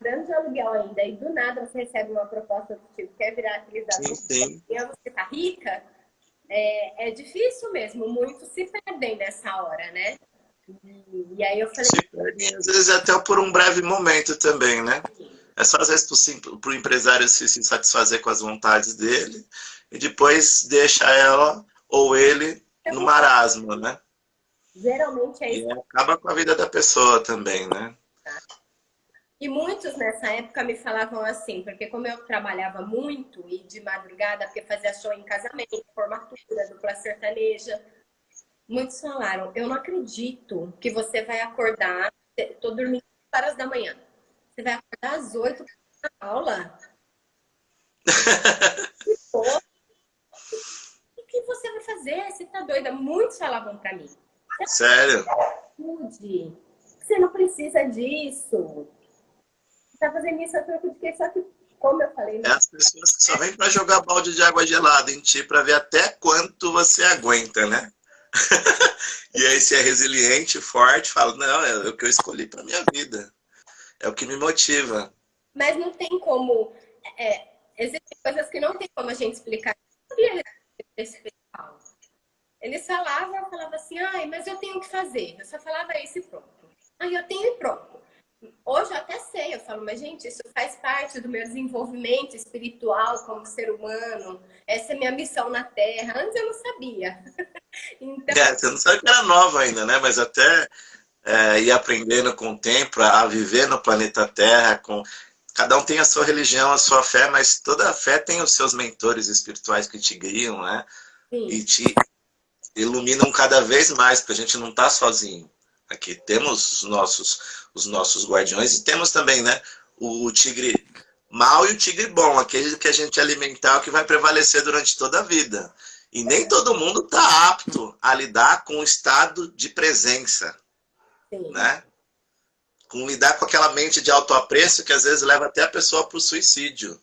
Dando de aluguel ainda, e do nada você recebe uma proposta do tipo, quer virar atriz da sim, sim. e você tá rica, é, é difícil mesmo, muitos se perdem nessa hora, né? E, e aí eu falei. Se perdem, às vezes até por um breve momento também, né? É só às vezes para o empresário se, se satisfazer com as vontades dele e depois deixa ela ou ele no marasmo, né? Geralmente é isso. E acaba com a vida da pessoa também, né? E muitos nessa época me falavam assim, porque como eu trabalhava muito e de madrugada, porque fazia show em casamento, formatura, dupla sertaneja, muitos falaram, eu não acredito que você vai acordar, tô dormindo horas da manhã, você vai acordar às oito para aula? *laughs* o que você vai fazer? Você tá doida? Muitos falavam para mim. Sério? Você não precisa disso tá fazendo isso a troco de quê? Só que, como eu falei... Né? É as pessoas que só vêm para jogar balde de água gelada em ti para ver até quanto você aguenta, né? *laughs* e aí, se é resiliente, forte, fala, não, é o que eu escolhi para minha vida. É o que me motiva. Mas não tem como... É, existem coisas que não tem como a gente explicar. Eu esse falavam, eu falava assim, ai, mas eu tenho que fazer. Eu só falava isso e pronto. Aí eu tenho e pronto. Hoje eu até sei, eu falo, mas gente, isso faz parte do meu desenvolvimento espiritual como ser humano. Essa é minha missão na Terra. Antes eu não sabia. *laughs* então... É, você não sabe que era nova ainda, né? Mas até é, ir aprendendo com o tempo a viver no planeta Terra, com cada um tem a sua religião, a sua fé, mas toda fé tem os seus mentores espirituais que te guiam, né? Sim. E te iluminam cada vez mais, porque a gente não está sozinho. Aqui temos os nossos, os nossos guardiões e temos também né, o, tigre mau e o tigre bom, aquele que a gente alimentar, que vai prevalecer durante toda a vida. E nem todo mundo está apto a lidar com o estado de presença. Sim. Né? Com lidar com aquela mente de autoapreço que às vezes leva até a pessoa para o suicídio.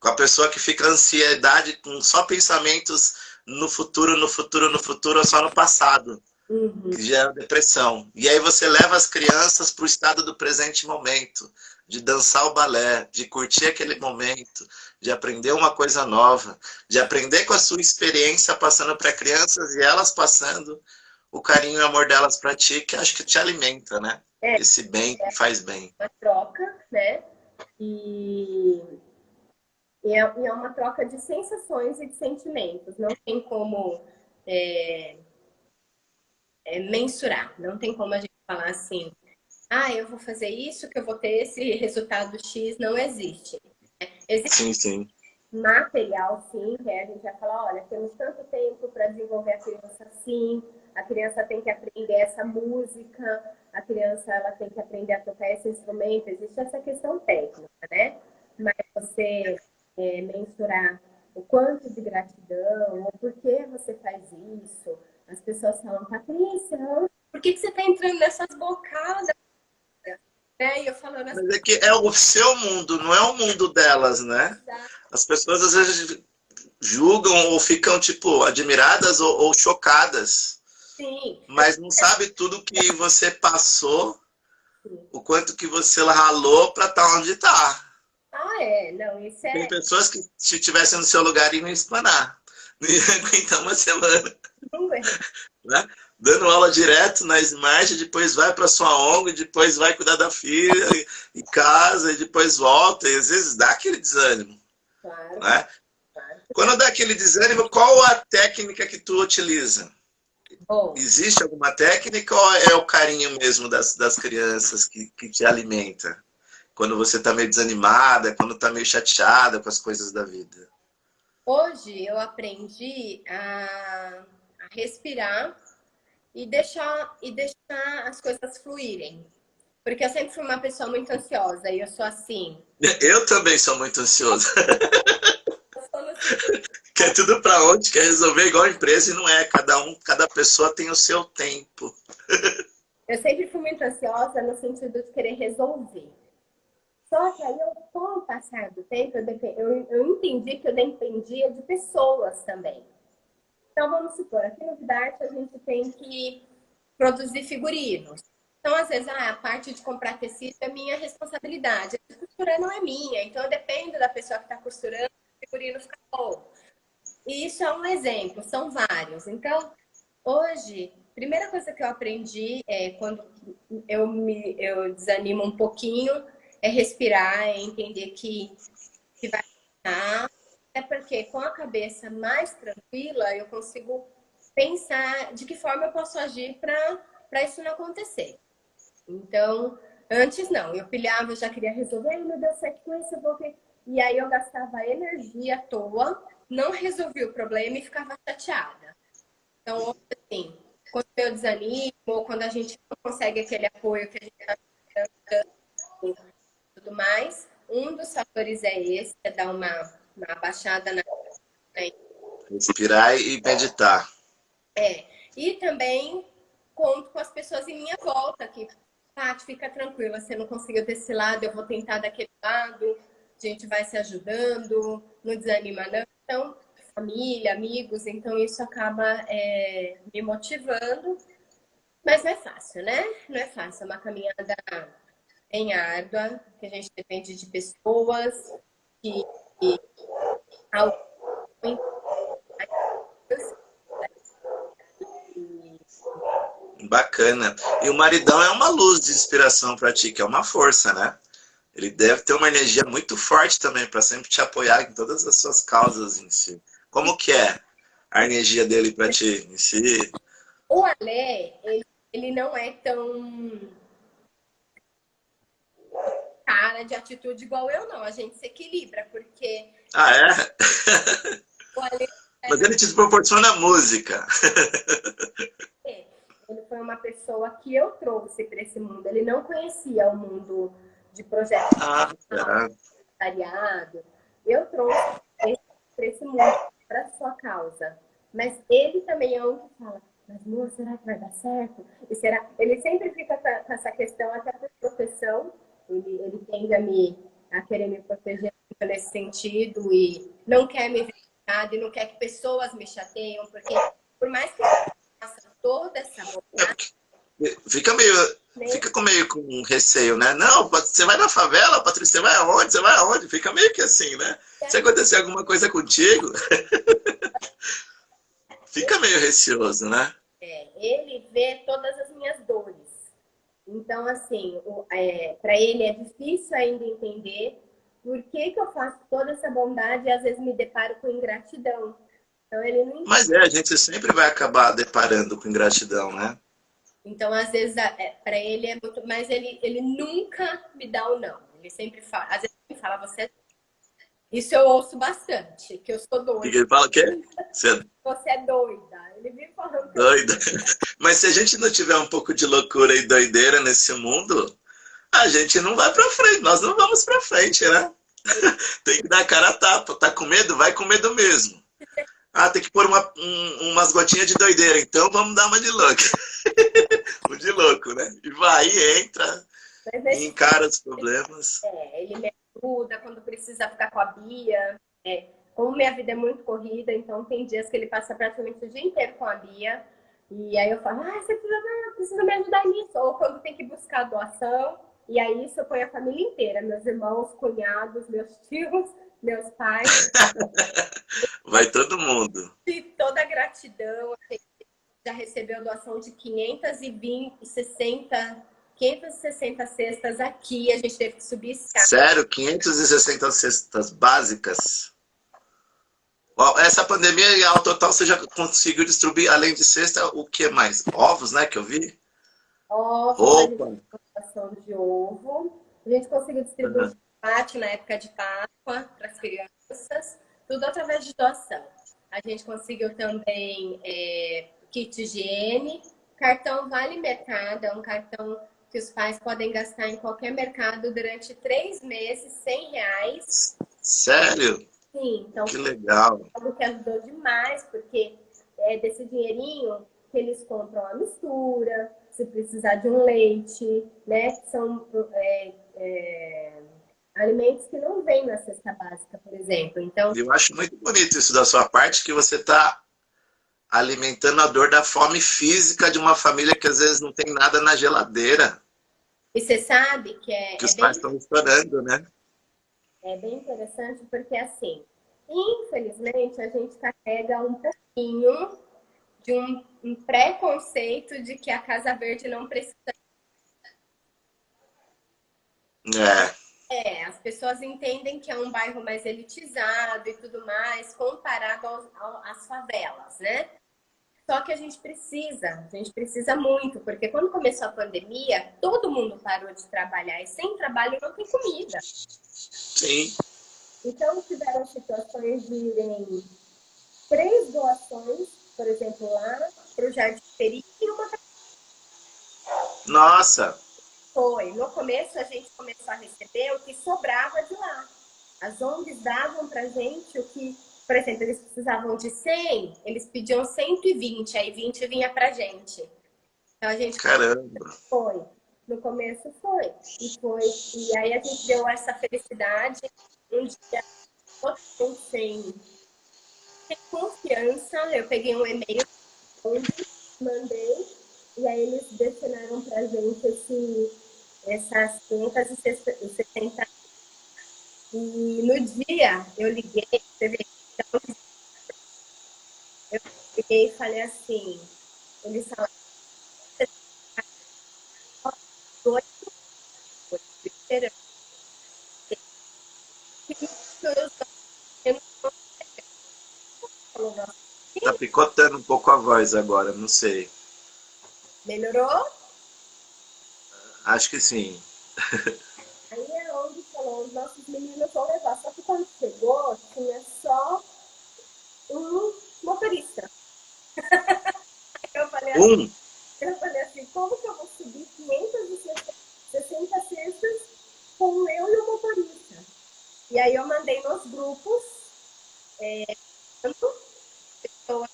Com a pessoa que fica ansiedade com só pensamentos no futuro, no futuro, no futuro, ou só no passado uhum. que gera depressão. E aí você leva as crianças para o estado do presente momento, de dançar o balé, de curtir aquele momento, de aprender uma coisa nova, de aprender com a sua experiência passando para crianças e elas passando o carinho e o amor delas para ti, que acho que te alimenta, né? É, Esse bem que faz bem. Uma troca, né? E, e, é, e é uma troca de sensações e de sentimentos. Não tem como é, é, mensurar. Não tem como a gente falar assim, ah, eu vou fazer isso que eu vou ter esse resultado X. Não existe. Existe sim, sim. material, sim, que a gente vai falar, olha, temos tanto tempo para desenvolver a criança assim, a criança tem que aprender essa música, a criança ela tem que aprender a tocar esse instrumento, existe essa questão técnica, né? Mas você é, mensurar o quanto de gratidão, ou por que você faz isso. As pessoas falam, Patrícia, por que, que você está entrando nessas bocadas? É, eu falando assim, Mas é que é o seu mundo, não é o mundo delas, né? Exato. As pessoas às vezes julgam ou ficam, tipo, admiradas ou, ou chocadas. Sim. Mas não sabe tudo que você passou, Sim. o quanto que você ralou para estar tá onde está. Ah, é? Não, isso é... Tem pessoas que, se estivessem no seu lugar, iam espanar. *laughs* Não ia aguentar uma semana. Não é. *laughs* Né? Dando aula direto na Smart, depois vai para sua ONG, depois vai cuidar da filha, em casa, e depois volta. E às vezes dá aquele desânimo. Claro. Né? claro. Quando dá aquele desânimo, qual a técnica que tu utiliza? Bom. Existe alguma técnica ou é o carinho mesmo das, das crianças que, que te alimenta? Quando você está meio desanimada, quando está meio chateada com as coisas da vida? Hoje eu aprendi a, respirar e deixar, e deixar as coisas fluírem. Porque eu sempre fui uma pessoa muito ansiosa e eu sou assim. *laughs* Eu também sou muito ansioso. *laughs* quer tudo para onde, quer resolver igual a empresa e não é. Cada um, cada pessoa tem o seu tempo. *laughs* eu sempre fui muito ansiosa no sentido de querer resolver. Só que aí, eu, com o passar do tempo, eu, eu entendi que eu dependia de pessoas também. Então, vamos supor, aqui no Vidarte a gente tem que produzir figurinos. Então, às vezes, ah, a parte de comprar tecido é minha responsabilidade. A costura não é minha, então eu dependo da pessoa que está costurando, o figurino fica bom. E isso é um exemplo, são vários. Então, hoje, primeira coisa que eu aprendi é quando eu me eu desanimo um pouquinho, é respirar, é entender que, que vai ficar. É porque com a cabeça mais tranquila, eu consigo pensar de que forma eu posso agir para isso não acontecer. Então, antes não, eu pilhava, eu já queria resolver, ai meu Deus, certo com isso eu vou ver. E aí eu gastava energia à toa, não resolvi o problema e ficava chateada. Então, assim, quando eu desanimo, ou quando a gente não consegue aquele apoio que a gente está tudo mais. Um dos fatores é esse, é dar uma, uma baixada na... Respirar e meditar. É. E também conto com as pessoas em minha volta, que, Paty, fica tranquila, você não conseguiu desse lado, eu vou tentar daquele lado, a gente vai se ajudando, não desanima não. Então, família, amigos, então isso acaba é, me motivando. Mas não é fácil, né? Não é fácil, é uma caminhada bem árdua, que a gente depende de pessoas que, que Bacana. E o maridão é uma luz de inspiração para ti, que é uma força, né? Ele deve ter uma energia muito forte também para sempre te apoiar em todas as suas causas em si. Como que é a energia dele para ti em si? O Alé, ele, ele não é tão cara de atitude igual eu, não. A gente se equilibra, porque. Ah, é? *laughs* Mas ele te proporciona música. É. Ele foi uma pessoa que eu trouxe para esse mundo. Ele não conhecia o mundo de projetos ah, voluntariado. Eu trouxe para esse mundo, para sua causa. Mas ele também é um que fala, mas moça, será que vai dar certo? E será? Ele sempre fica com essa questão até por proteção ele, ele tende a, me, a querer me proteger nesse sentido e não quer me ver e não quer que pessoas me chateiam, porque por mais que eu faça toda essa vontade, Fica meio, fica com meio com receio, né? Não, você vai na favela, Patrícia, você vai aonde? Você vai aonde? Fica meio que assim, né? Se acontecer alguma coisa contigo, *laughs* fica meio receoso, né? É, ele vê todas as minhas dores. Então, assim, é, para ele é difícil ainda entender por que, que eu faço toda essa bondade e às vezes me deparo com ingratidão. Então, ele não Mas é, a gente sempre vai acabar deparando com ingratidão, né? Então, às vezes, é, para ele é muito. Mas ele, ele nunca me dá o não. Ele sempre fala. Às vezes ele fala, você é Isso eu ouço bastante, que eu sou doida. E ele fala o quê? Você... Você é doida. Ele vive falando. Doida. *laughs* Mas se a gente não tiver um pouco de loucura e doideira nesse mundo, a gente não vai pra frente. Nós não vamos pra frente, né? *laughs* Tem que dar a cara a tapa. Tá com medo? Vai com medo mesmo. Ah, tem que pôr uma, um, umas gotinhas de doideira. Então vamos dar uma de louco. o *laughs* de louco, né? E vai, entra, e encara os problemas. É, ele ajuda quando precisa ficar com a Bia. É, como minha vida é muito corrida, então tem dias que ele passa praticamente o dia inteiro com a Bia. E aí eu falo, ah, você precisa, precisa me ajudar nisso. Ou quando tem que buscar doação. E aí isso ponho a família inteira, meus irmãos, cunhados, meus *laughs* tios, meus pais. *laughs* Vai todo mundo. E toda a gratidão. A gente já recebeu doação de 520, 60 560 cestas aqui, a gente teve que subir escada. Sério? 560 cestas básicas? Essa pandemia, ao total, você já conseguiu distribuir, além de cesta, o que mais? Ovos, né, que eu vi? Ovos, Roupa. de ovo. A gente conseguiu distribuir uhum. chocolate na época de Páscoa para as crianças, tudo através de doação. A gente conseguiu também é, kit higiene, cartão Vale Mercado, é um cartão que os pais podem gastar em qualquer mercado durante três meses, 100 reais. Sério? Sim, então. Que legal. Algo que ajudou demais, porque é desse dinheirinho que eles compram a mistura, se precisar de um leite, né? São é, é, alimentos que não vêm na cesta básica, por exemplo. Então. Eu acho muito bonito isso da sua parte, que você está alimentando a dor da fome física de uma família que às vezes não tem nada na geladeira. E você sabe que é. Que os é pais estão estourando, né? É bem interessante porque, assim, infelizmente, a gente carrega um pouquinho de um, um preconceito de que a Casa Verde não precisa. É. É, as pessoas entendem que é um bairro mais elitizado e tudo mais, comparado aos, às favelas, né? Só que a gente precisa, a gente precisa muito, porque quando começou a pandemia, todo mundo parou de trabalhar e sem trabalho não tem comida. Sim. Então tiveram situações de irem três doações, por exemplo, lá para o Jardim Peri e uma. Nossa! Foi. No começo a gente começou a receber o que sobrava de lá. As ONGs davam para gente o que, por exemplo, eles precisavam de 100, eles pediam 120, aí 20 vinha para gente. Então a gente. Caramba! Foi. No começo foi. E foi. E aí a gente deu essa felicidade. Um dia, totalmente sem, sem confiança, eu peguei um e-mail, mandei, e aí eles destinaram pra gente esse essas 560. E no dia eu liguei, então, eu liguei e falei assim, eles falaram, Tá picotando um pouco a voz agora, não sei. Melhorou? Acho que sim. Aí é onde falou, os nossos meninos vão levar. Só que quando chegou, tinha só um motorista. *laughs* eu falei assim, um? Eu falei assim, como que eu vou subir 560 cestas com eu e o motorista? E aí eu mandei nos grupos, é, tanto pessoas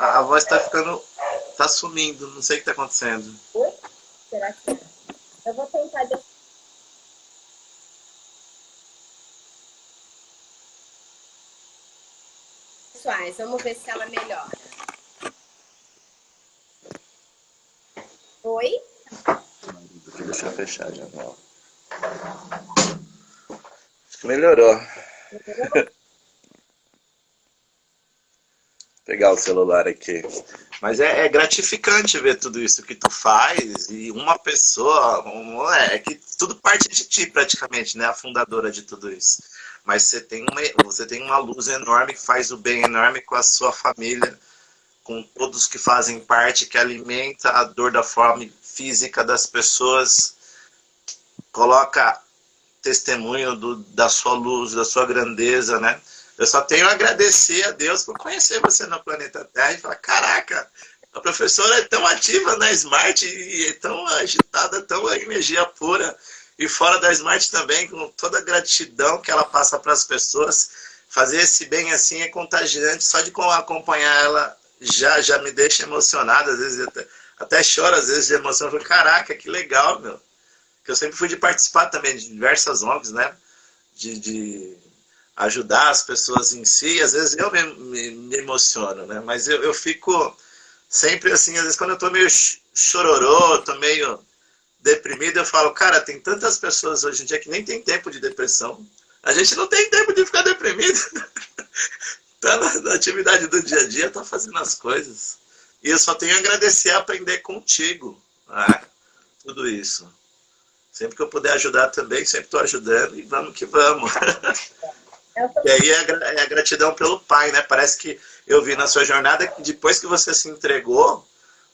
a voz tá ficando. tá sumindo, não sei o que tá acontecendo. Oi? Será que. É? Eu vou tentar. Pessoais, vamos ver se ela melhora. Oi? Deixa eu fechar a janela. Acho que melhorou. Melhorou? *laughs* pegar o celular aqui. Mas é, é, gratificante ver tudo isso que tu faz e uma pessoa, um, é, que tudo parte de ti praticamente, né? A fundadora de tudo isso. Mas você tem uma, você tem uma luz enorme que faz o bem enorme com a sua família, com todos que fazem parte, que alimenta a dor da fome física das pessoas, coloca testemunho do, da sua luz, da sua grandeza, né? Eu só tenho a agradecer a Deus por conhecer você no planeta Terra e falar, caraca, a professora é tão ativa na Smart e é tão agitada, tão energia pura. E fora da Smart também, com toda a gratidão que ela passa para as pessoas. Fazer esse bem assim é contagiante. Só de acompanhar ela já, já me deixa emocionado. Às vezes até, até choro, às vezes, de emoção. Eu falo, caraca, que legal, meu. Que eu sempre fui de participar também de diversas ONGs, né? De, de ajudar as pessoas em si. Às vezes eu me, me, me emociono, né? Mas eu, eu fico sempre assim, às vezes quando eu tô meio chororô, tô meio deprimido, eu falo, cara, tem tantas pessoas hoje em dia que nem tem tempo de depressão. A gente não tem tempo de ficar deprimido. *laughs* tá na, na, atividade do dia a dia, tá fazendo as coisas. E eu só tenho a agradecer e aprender contigo. Ah, tudo isso. Sempre que eu puder ajudar também, sempre estou ajudando e vamos que vamos. *laughs* E aí é, é a gratidão pelo pai, né? Parece que eu vi na sua jornada que depois que você se entregou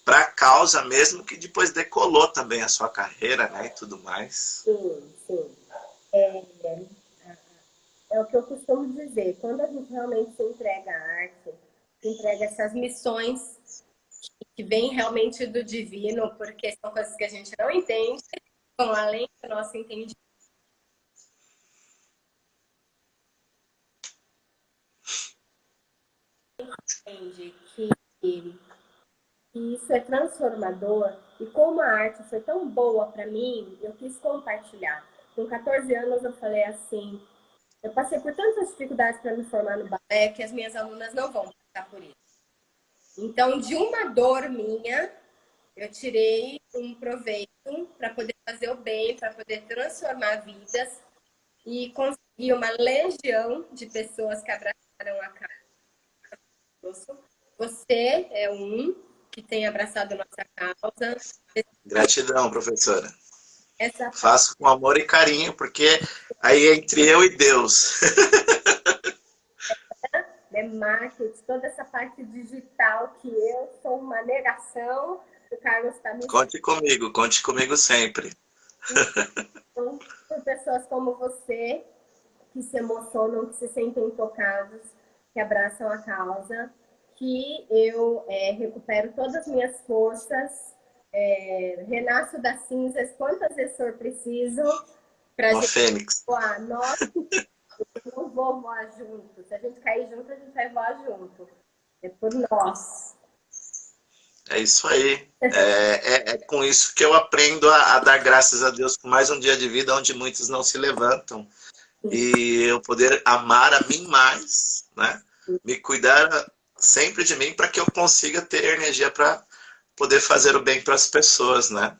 para a causa mesmo, que depois decolou também a sua carreira, né? E tudo mais. Sim, sim. É, é, é o que eu costumo dizer. Quando a gente realmente se entrega à arte, se entrega essas missões que vêm realmente do divino, porque são coisas que a gente não entende, vão além do nosso entendimento entende que, isso é transformador e como a arte foi tão boa para mim, eu quis compartilhar. Com 14 anos eu falei assim, eu passei por tantas dificuldades para me formar no balé que as minhas alunas não vão passar por isso. Então, de uma dor minha, eu tirei um proveito para poder fazer o bem, para poder transformar vidas e conseguir uma legião de pessoas que abraçaram a causa você é um que tem abraçado nossa causa. Gratidão, professora. Essa... Faço com amor e carinho, porque aí é entre eu e Deus. é marketing, toda essa parte digital que eu sou uma negação, o Carlos está me... Conte comigo, conte comigo sempre. Então, por pessoas como você, que se emocionam, que se sentem tocados, que abraçam a causa, que eu é, recupero todas as minhas forças, é, renasço das cinzas quantas vezes for preciso para gente fênix. voar. Eu não vou voar junto. Se a gente cair junto, a gente vai voar junto. É por nós. É isso aí. É, é, é, com isso que eu aprendo a, a, dar graças a Deus por mais um dia de vida onde muitos não se levantam. E eu poder amar a mim mais, né? me cuidar sempre de mim para que eu consiga ter energia para poder fazer o bem para as pessoas, né?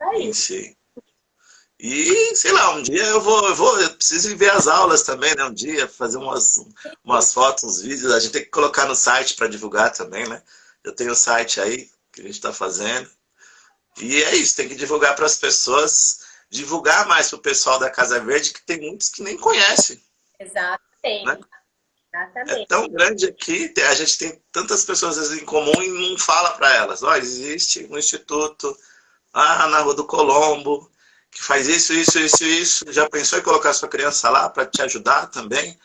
É isso. E, sei lá, um dia eu vou, eu vou, eu preciso ver as aulas também, né? Um dia, fazer umas, umas fotos, uns vídeos. A gente tem que colocar no site para divulgar também, né? Eu tenho o um site aí que a gente está fazendo. E é isso, tem que divulgar para as pessoas, divulgar mais para o pessoal da Casa Verde, que tem muitos que nem conhecem. Exatamente. Né? Exatamente. É tão grande aqui, a gente tem tantas pessoas vezes, em comum e não fala para elas. Olha, existe um instituto lá na Rua do Colombo que faz isso, isso, isso, isso. Já pensou em colocar sua criança lá para te ajudar também?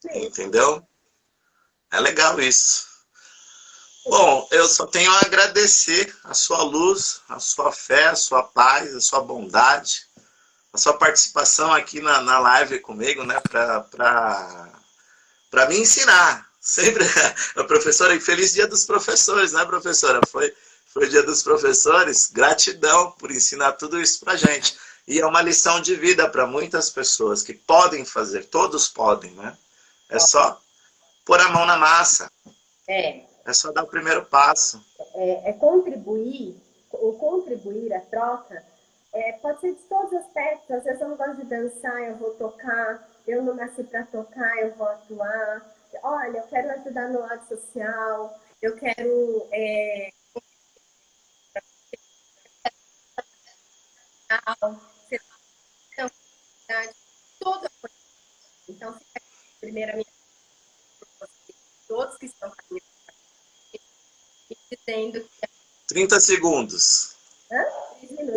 Sim. Entendeu? É legal isso. Bom, eu só tenho a agradecer a sua luz, a sua fé, a sua paz, a sua bondade, a sua participação aqui na, na live comigo, né? Para para me ensinar. Sempre *laughs* a professora, e feliz dia dos professores, né, professora? Foi, foi dia dos professores. Gratidão por ensinar tudo isso para gente. E é uma lição de vida para muitas pessoas que podem fazer, todos podem, né? É só pôr a mão na massa. É. É só dar o primeiro passo. É, é contribuir, o contribuir, a troca, é, pode ser de todos os aspectos. Às vezes eu não gosto de dançar, eu vou tocar eu não nasci para tocar, eu vou atuar. Olha, eu quero ajudar no lado social, eu quero. É, toda então fica aqui, primeiramente todos que estão caminhando Sendo que... 30 segundos. Hã?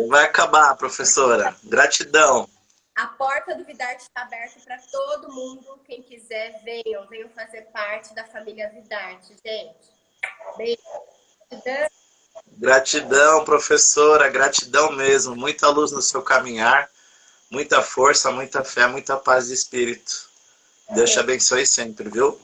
Vai acabar, professora. Gratidão. A porta do Vidarte está aberta para todo mundo. Quem quiser, venham. Venham fazer parte da família Vidarte, gente. Beijo. Gratidão, professora. Gratidão mesmo. Muita luz no seu caminhar. Muita força, muita fé, muita paz de espírito. Deus te abençoe sempre, viu?